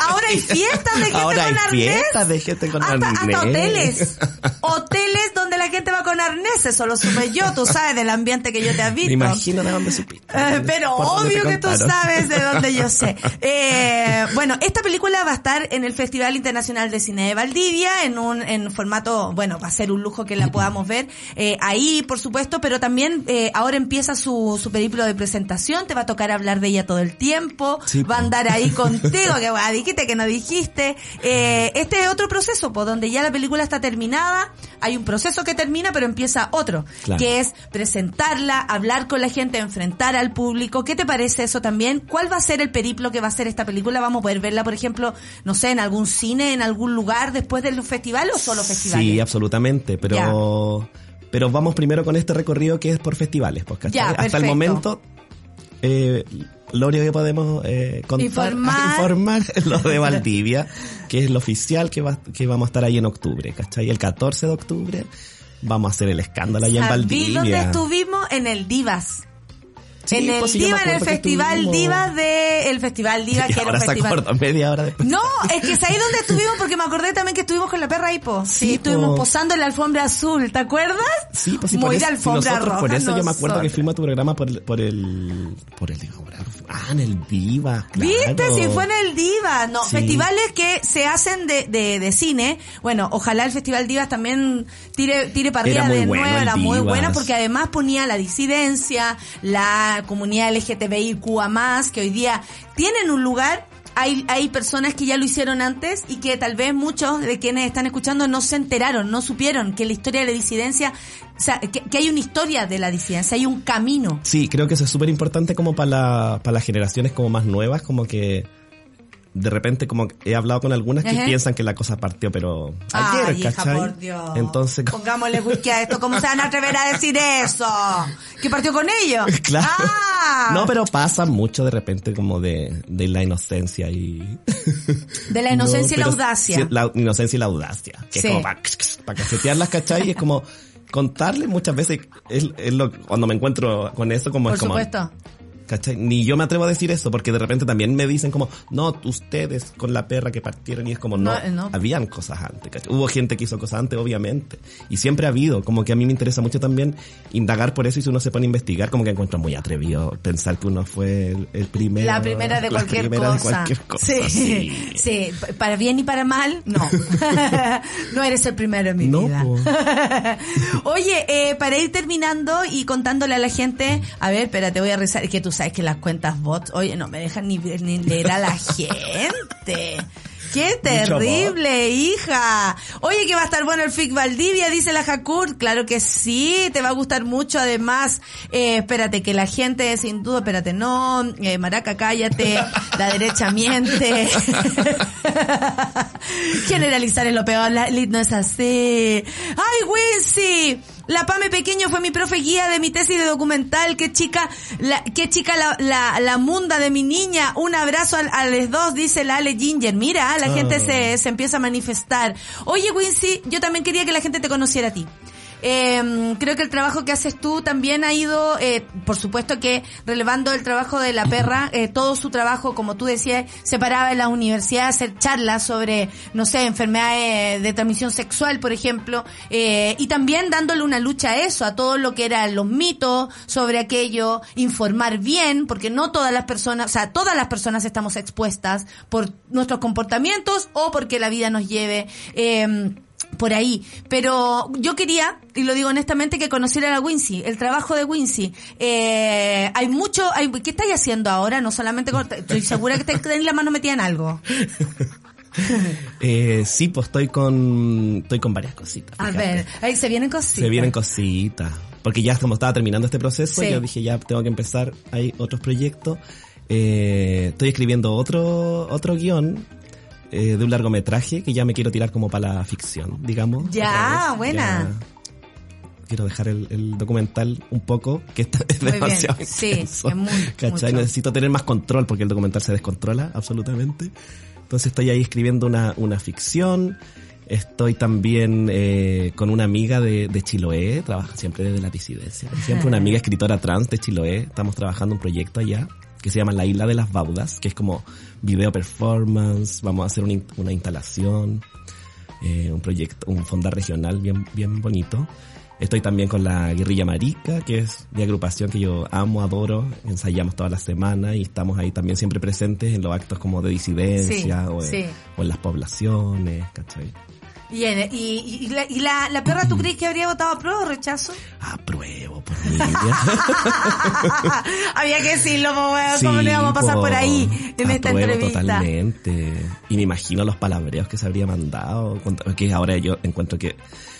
[SPEAKER 2] ahora hay fiestas de gente
[SPEAKER 4] Ahora
[SPEAKER 2] con
[SPEAKER 4] hay
[SPEAKER 2] arnés.
[SPEAKER 4] fiestas de gente con
[SPEAKER 2] hasta,
[SPEAKER 4] arnés.
[SPEAKER 2] Hasta hoteles. Hoteles donde la gente va con arnés, eso lo supe yo, tú sabes del ambiente que yo te has visto.
[SPEAKER 4] Me imagino de dónde supiste.
[SPEAKER 2] Eh, pero
[SPEAKER 4] te
[SPEAKER 2] obvio que tú sabes de dónde yo sé. <laughs> Eh, bueno, esta película va a estar en el Festival Internacional de Cine de Valdivia en un en formato, bueno, va a ser un lujo que la podamos ver eh, ahí, por supuesto, pero también ahora empieza su, su periplo de presentación, te va a tocar hablar de ella todo el tiempo,
[SPEAKER 4] Sí,
[SPEAKER 2] va a
[SPEAKER 4] po.
[SPEAKER 2] andar ahí <laughs> contigo, que bueno, dijiste que no dijiste. Este es otro proceso, pues donde ya la película está terminada, hay un proceso que termina, pero empieza otro,
[SPEAKER 4] Claro.
[SPEAKER 2] que es presentarla, hablar con la gente, enfrentar al público. ¿Qué te parece eso también? ¿Cuál va a ser el periplo que va a ser esta película? ¿Vamos a poder verla, por ejemplo, no sé, en algún cine, en algún lugar después del festival o solo festivales?
[SPEAKER 4] Sí, absolutamente, pero pero vamos primero con este recorrido que es por festivales, pues, ¿cachai?
[SPEAKER 2] Ya,
[SPEAKER 4] Hasta el momento, eh, lo único que podemos eh, contar,
[SPEAKER 2] Informar. <laughs>
[SPEAKER 4] informar es lo de Valdivia, que es lo oficial que, va, que vamos a estar ahí en octubre, ¿cachai? El 14 de octubre vamos a hacer el escándalo allá en
[SPEAKER 2] ¿Sabí
[SPEAKER 4] Valdivia.
[SPEAKER 2] dónde estuvimos? En el Divas.
[SPEAKER 4] Sí,
[SPEAKER 2] en el
[SPEAKER 4] pues, sí,
[SPEAKER 2] Diva, en el Festival
[SPEAKER 4] estuvimos.
[SPEAKER 2] Divas de, el Festival Divas,
[SPEAKER 4] Y
[SPEAKER 2] que era un
[SPEAKER 4] se
[SPEAKER 2] festival.
[SPEAKER 4] media hora después.
[SPEAKER 2] No, es que es ahí donde estuvimos porque me acordé también que estuvimos con la perra hipo. Sí,
[SPEAKER 4] Sí,
[SPEAKER 2] estuvimos
[SPEAKER 4] po.
[SPEAKER 2] posando en la alfombra azul, ¿te acuerdas?
[SPEAKER 4] Sí, pues sí,
[SPEAKER 2] Muy
[SPEAKER 4] por
[SPEAKER 2] de
[SPEAKER 4] si
[SPEAKER 2] alfombra
[SPEAKER 4] nosotros,
[SPEAKER 2] roja.
[SPEAKER 4] por eso yo me acuerdo que fuimos a tu programa por el, por el, por el, ah, en el Diva, claro.
[SPEAKER 2] ¿Viste? Si fue en el Diva. No,
[SPEAKER 4] Sí.
[SPEAKER 2] festivales que se hacen de, de, de cine. Bueno, ojalá el Festival Divas también tire, tire
[SPEAKER 4] muy
[SPEAKER 2] de
[SPEAKER 4] bueno
[SPEAKER 2] nuevo.
[SPEAKER 4] el
[SPEAKER 2] Era muy buena porque además ponía la disidencia, la comunidad LGTBIQA+, que hoy día tienen un lugar hay, hay personas que ya lo hicieron antes y que tal vez muchos de quienes están escuchando no se enteraron, no supieron que la historia de la disidencia, o sea, que, que hay una historia de la disidencia, hay un camino.
[SPEAKER 4] Sí, creo que eso es súper importante como para la, para las generaciones como más nuevas, como que de repente como he hablado con algunas que
[SPEAKER 2] Ajá.
[SPEAKER 4] piensan que la cosa partió, pero ayer,
[SPEAKER 2] Ay, hija,
[SPEAKER 4] ¿cachai?
[SPEAKER 2] por Dios.
[SPEAKER 4] Entonces,
[SPEAKER 2] Pongámosle whisky a esto, ¿cómo se van a atrever a decir eso? ¿Que partió con ellos? <laughs>
[SPEAKER 4] Claro. No, pero pasa mucho de repente como de, de la inocencia y...
[SPEAKER 2] De la <laughs> inocencia y la audacia.
[SPEAKER 4] La inocencia y la audacia. Que
[SPEAKER 2] Sí.
[SPEAKER 4] es como para, para cachetearlas, ¿cachai? Y es como contarle muchas veces, es, es lo, cuando me encuentro con eso, como
[SPEAKER 2] Por
[SPEAKER 4] es como...
[SPEAKER 2] supuesto.
[SPEAKER 4] ¿Cachai? Ni yo me atrevo a decir eso, porque de repente también me dicen como, no, ustedes con la perra que partieron, y es como, no,
[SPEAKER 2] No, eh, no.
[SPEAKER 4] habían cosas antes, ¿cachai? Hubo gente que hizo cosas antes, obviamente, y siempre ha habido, como que a mí me interesa mucho también indagar por eso, y si uno se pone a investigar, como que encuentro muy atrevido pensar que uno fue el, el primero.
[SPEAKER 2] La primera de
[SPEAKER 4] la
[SPEAKER 2] cualquier
[SPEAKER 4] primera de
[SPEAKER 2] cosa.
[SPEAKER 4] cualquier cosa,
[SPEAKER 2] sí.
[SPEAKER 4] sí.
[SPEAKER 2] sí, para bien y para mal, no. <laughs> no eres el primero en mi
[SPEAKER 4] No,
[SPEAKER 2] vida. <laughs> Oye, eh, para ir terminando y contándole a la gente, a ver, espérate, voy a rezar, que tú sabes que las cuentas bots, oye, no me dejan ni, ni leer a la gente. ¡Qué terrible, hija! Oye, que va a estar bueno el FIC Valdivia, dice la Jacur. Claro que sí, te va a gustar mucho. Además, eh, espérate, que la gente, sin duda, espérate, no, eh, Maraca, cállate, la derecha miente. <laughs> Generalizar es lo peor, la Lid no es así. ¡Ay, Wincy! La Pame Pequeño fue mi profe guía de mi tesis de documental. Qué chica, la, qué chica la, la, la munda de mi niña. Un abrazo a, a los dos, dice la Ale Ginger. Mira, la
[SPEAKER 4] Ah.
[SPEAKER 2] gente se, se empieza a manifestar. Oye, Wincy, yo también quería que la gente te conociera a ti. Eh, creo que el trabajo que haces tú también ha ido, eh, por supuesto que relevando el trabajo de la perra, eh, todo su trabajo, como tú decías, se paraba en la universidad a hacer charlas sobre, no sé, enfermedades de transmisión sexual, por ejemplo, eh, y también dándole una lucha a eso, a todo lo que eran los mitos sobre aquello, informar bien, porque no todas las personas, o sea, todas las personas estamos expuestas por nuestros comportamientos o porque la vida nos lleve. Eh, por ahí. Pero yo quería, y lo digo honestamente, que conocieran a Wincy, el trabajo de Wincy. Eh, hay mucho, hay, ¿qué estáis haciendo ahora? No solamente con, estoy segura que te tenéis la mano metida en algo. <laughs>
[SPEAKER 4] Eh, sí, pues estoy con, estoy con varias cositas.
[SPEAKER 2] A ver, ahí se vienen cositas.
[SPEAKER 4] Se vienen cositas. Porque ya como estaba terminando este proceso,
[SPEAKER 2] Sí.
[SPEAKER 4] yo dije ya tengo que empezar, hay otros proyectos. Eh, estoy escribiendo otro, otro guion eh, de un largometraje que ya me quiero tirar como para la ficción, digamos.
[SPEAKER 2] Ya, buena.
[SPEAKER 4] Ya quiero dejar el, el documental un poco, que está, es
[SPEAKER 2] Muy bien.
[SPEAKER 4] demasiado
[SPEAKER 2] Sí, es muy-
[SPEAKER 4] ¿cachai?
[SPEAKER 2] mucho.
[SPEAKER 4] Necesito tener más control porque el documental se descontrola absolutamente. Entonces estoy ahí escribiendo una, una ficción. Estoy también eh, con una amiga de, de Chiloé, trabaja siempre desde la disidencia. Siempre una amiga escritora trans de Chiloé. Estamos trabajando un proyecto allá que se llama La Isla de las Baudas, que es como video performance. Vamos a hacer una, una instalación, eh, un proyecto, un fondar regional bien, bien bonito. Estoy también con la Guerrilla Marica, que es mi agrupación que yo amo, adoro. Ensayamos todas las semanas y estamos ahí también siempre presentes en los actos como de disidencia
[SPEAKER 2] Sí,
[SPEAKER 4] o, en,
[SPEAKER 2] sí.
[SPEAKER 4] o en las poblaciones, ¿cachai?
[SPEAKER 2] Y, en- y, y la, y la, la perra, ¿tú crees que habría votado a prueba o rechazo?
[SPEAKER 4] Apruebo por mí. <laughs>
[SPEAKER 2] Había que decirlo, weón, ¿cómo no íbamos a pasar
[SPEAKER 4] po,
[SPEAKER 2] por ahí en esta entrevista?
[SPEAKER 4] totalmente. Y me imagino los palabreos que se habría mandado. Que ahora yo encuentro que...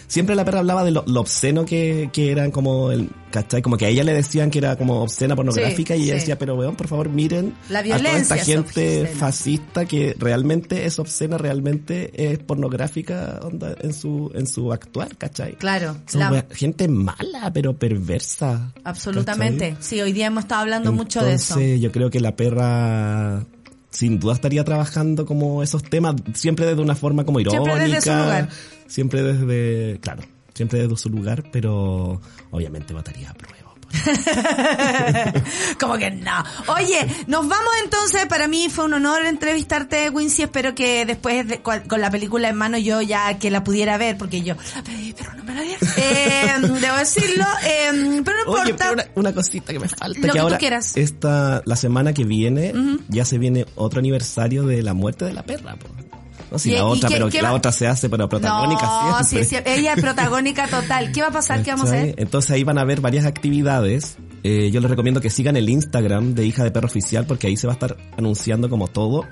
[SPEAKER 4] Siempre la perra hablaba de lo, lo obsceno que, que eran como el... ¿Cachai? Como que a ella le decían que era como obscena pornográfica
[SPEAKER 2] Sí,
[SPEAKER 4] y ella
[SPEAKER 2] sí.
[SPEAKER 4] decía, pero weón, por favor miren
[SPEAKER 2] La
[SPEAKER 4] a toda esta
[SPEAKER 2] es
[SPEAKER 4] gente
[SPEAKER 2] obscena.
[SPEAKER 4] fascista que realmente es obscena, realmente es pornográfica onda, en su en su actuar, ¿cachai?
[SPEAKER 2] Claro,
[SPEAKER 4] Son
[SPEAKER 2] la-
[SPEAKER 4] gente mala, pero perversa.
[SPEAKER 2] absolutamente.
[SPEAKER 4] ¿cachai?
[SPEAKER 2] Sí, hoy día hemos estado hablando mucho de eso.
[SPEAKER 4] Yo creo que la perra sin duda estaría trabajando como esos temas, siempre desde una forma como irónica.
[SPEAKER 2] Siempre desde su lugar.
[SPEAKER 4] Siempre desde, claro, siempre desde su lugar, pero obviamente votaría a prueba. <laughs>
[SPEAKER 2] Como que no. Oye, nos vamos entonces. Para mí fue un honor entrevistarte, Wincy. Espero que después, de- con la película en mano, yo ya que la pudiera ver, porque yo la pedí, pero no me la dieron. <laughs> Eh, debo decirlo. eh, pero no
[SPEAKER 4] Oye,
[SPEAKER 2] importa.
[SPEAKER 4] pero una, una cosita que me falta.
[SPEAKER 2] Lo
[SPEAKER 4] que,
[SPEAKER 2] que tú
[SPEAKER 4] ahora,
[SPEAKER 2] quieras.
[SPEAKER 4] Esta, la semana que viene, ya se viene otro aniversario de la muerte de la perra. po. No, si
[SPEAKER 2] ¿Y-
[SPEAKER 4] la otra,
[SPEAKER 2] qué-
[SPEAKER 4] pero
[SPEAKER 2] qué
[SPEAKER 4] la
[SPEAKER 2] va-
[SPEAKER 4] otra se hace, pero protagónica
[SPEAKER 2] no, sí,
[SPEAKER 4] siempre.
[SPEAKER 2] sí, ella es protagónica total. ¿Qué va a pasar? ¿Qué vamos a hacer?
[SPEAKER 4] Entonces ahí van a ver varias actividades. Eh, yo les recomiendo que sigan el Instagram de Hija de Perro Oficial porque ahí se va a estar anunciando como todo.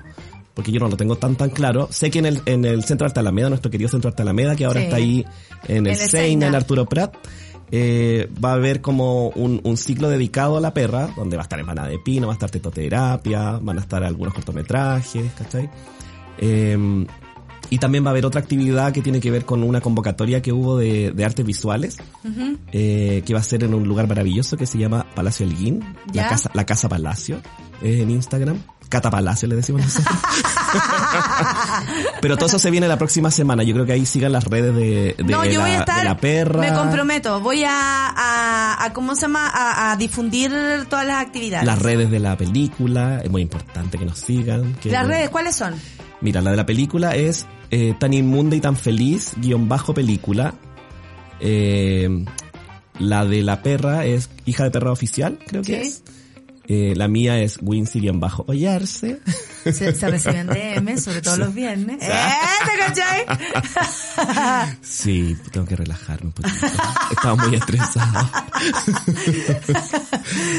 [SPEAKER 4] Porque yo no lo tengo tan tan claro. Sé que en el, en el Centro Arte Alameda, nuestro querido Centro Arte Alameda, que ahora
[SPEAKER 2] Sí.
[SPEAKER 4] está ahí en el Seina, en Arturo Prat, eh, va a haber como un, un ciclo dedicado a la perra, donde va a estar Emana de Pino, va a estar tetoterapia, van a estar algunos cortometrajes, ¿cachai? Eh, y también va a haber otra actividad que tiene que ver con una convocatoria que hubo de, de artes visuales, eh, que va a ser en un lugar maravilloso que se llama Palacio Elguín,
[SPEAKER 2] ¿Ya?
[SPEAKER 4] la casa, la casa Palacio, eh, en Instagram. Cata Palacio le decimos nosotros. <laughs> Pero todo eso se viene la próxima semana. Yo creo que ahí sigan las redes de, de,
[SPEAKER 2] no, yo
[SPEAKER 4] la,
[SPEAKER 2] voy a estar,
[SPEAKER 4] de la perra.
[SPEAKER 2] me comprometo, voy a, a, a ¿cómo se llama? A, a difundir todas las actividades.
[SPEAKER 4] Las redes de la película, es muy importante que nos sigan. Que,
[SPEAKER 2] Las redes, ¿cuáles son?
[SPEAKER 4] Mira, la de la película es eh, tan inmunda y tan feliz, guion bajo película. Eh, la de la perra es hija de perra oficial, creo que
[SPEAKER 2] Sí.
[SPEAKER 4] es. Eh, la mía es Wincy guion bajo hollarse. <laughs>
[SPEAKER 2] Se, se reciben DM, sobre todo los viernes. ¿Eh? ¿Te cachai?
[SPEAKER 4] Sí, tengo que relajarme un poquito. Estaba muy estresado. <laughs>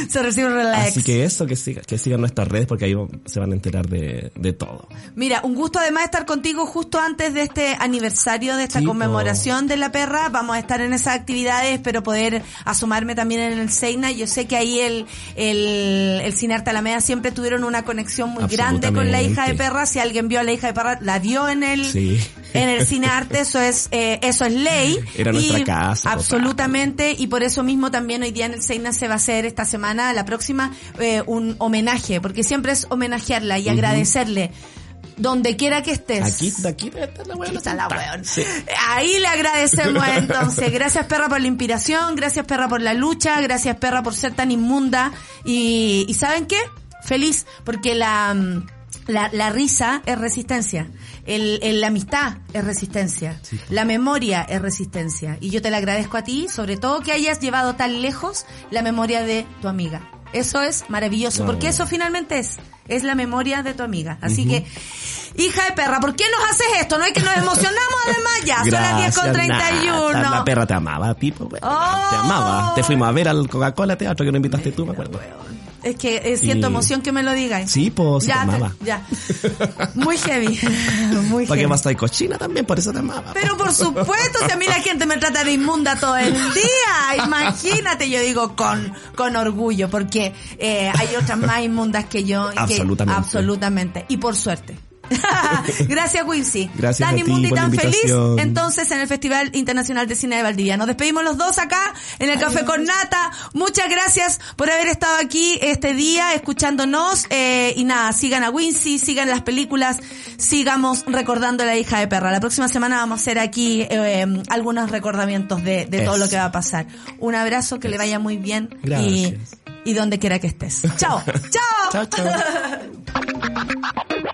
[SPEAKER 2] se reciben relax.
[SPEAKER 4] Así que eso, que, siga, que sigan nuestras redes porque ahí se van a enterar de, de todo.
[SPEAKER 2] Mira, un gusto además estar contigo justo antes de este aniversario, de esta conmemoración de la perra. Vamos a estar en esas actividades, espero poder asomarme también en el Seina. Yo sé que ahí el, el, el Cinearte Alameda siempre tuvieron una conexión muy grande con la hija de perra. Si alguien vio a la hija de perra, la vio en el,
[SPEAKER 4] Sí.
[SPEAKER 2] En el Cinearte, eso es, eh, eso es ley. <laughs>
[SPEAKER 4] Era
[SPEAKER 2] Y
[SPEAKER 4] nuestra casa.
[SPEAKER 2] Absolutamente, y por eso mismo también hoy día en el Seina se va a hacer esta semana, la próxima, eh, un homenaje, porque siempre es homenajearla y agradecerle. Donde quiera que estés.
[SPEAKER 4] Aquí, de aquí debe estar la
[SPEAKER 2] Aquí
[SPEAKER 4] buena.
[SPEAKER 2] está la weón.
[SPEAKER 4] Sí.
[SPEAKER 2] Ahí le agradecemos <laughs> entonces. Gracias perra por la inspiración, gracias perra por la lucha, gracias perra por ser tan inmunda. Y, y ¿saben qué? Feliz, porque la, mm, la, la risa es resistencia. El, el- la amistad es resistencia.
[SPEAKER 4] Sí.
[SPEAKER 2] La memoria es resistencia. Y yo te la agradezco a ti, sobre todo que hayas llevado tan lejos la memoria de tu amiga. Eso es maravilloso, porque eso finalmente es, es la memoria de tu amiga. Así que, hija de perra, ¿por qué nos haces esto? No es que nos emocionamos además ya, son las 10 con
[SPEAKER 4] Gracias,
[SPEAKER 2] 31.
[SPEAKER 4] Nata. La perra te amaba, bueno,
[SPEAKER 2] Oh.
[SPEAKER 4] Te amaba. Te fuimos a ver al Coca-Cola Teatro que no invitaste tú, me acuerdo.
[SPEAKER 2] Es que eh, siento
[SPEAKER 4] Y-
[SPEAKER 2] emoción que me lo digas.
[SPEAKER 4] Sí, pues,
[SPEAKER 2] ya,
[SPEAKER 4] te
[SPEAKER 2] ya. Muy heavy. <laughs> Muy
[SPEAKER 4] ¿Para vas a estar cochina también? Por eso te amaba.
[SPEAKER 2] Pero por supuesto, si a mí la gente me trata de inmunda todo el día, imagínate, yo digo con, con orgullo, porque eh, hay otras más inmundas que yo. que-
[SPEAKER 4] Absolutamente.
[SPEAKER 2] absolutamente. Y por suerte. <laughs> Gracias, Quincy.
[SPEAKER 4] Gracias
[SPEAKER 2] Tan inmunda y tan feliz, entonces, en el Festival Internacional de Cine de Valdivia. Nos despedimos los dos acá, en el Café con Nata. Muchas gracias por haber estado aquí este día, escuchándonos. eh, y nada, sigan a Wincy, sigan las películas, sigamos recordando a la hija de perra. La próxima semana vamos a hacer aquí eh, algunos recordamientos de, de todo lo que va a pasar. Un abrazo, que le vaya muy bien. Y,
[SPEAKER 4] Gracias.
[SPEAKER 2] y donde quiera que estés. Chao. <laughs> Chao.
[SPEAKER 4] Chao, chao. <laughs>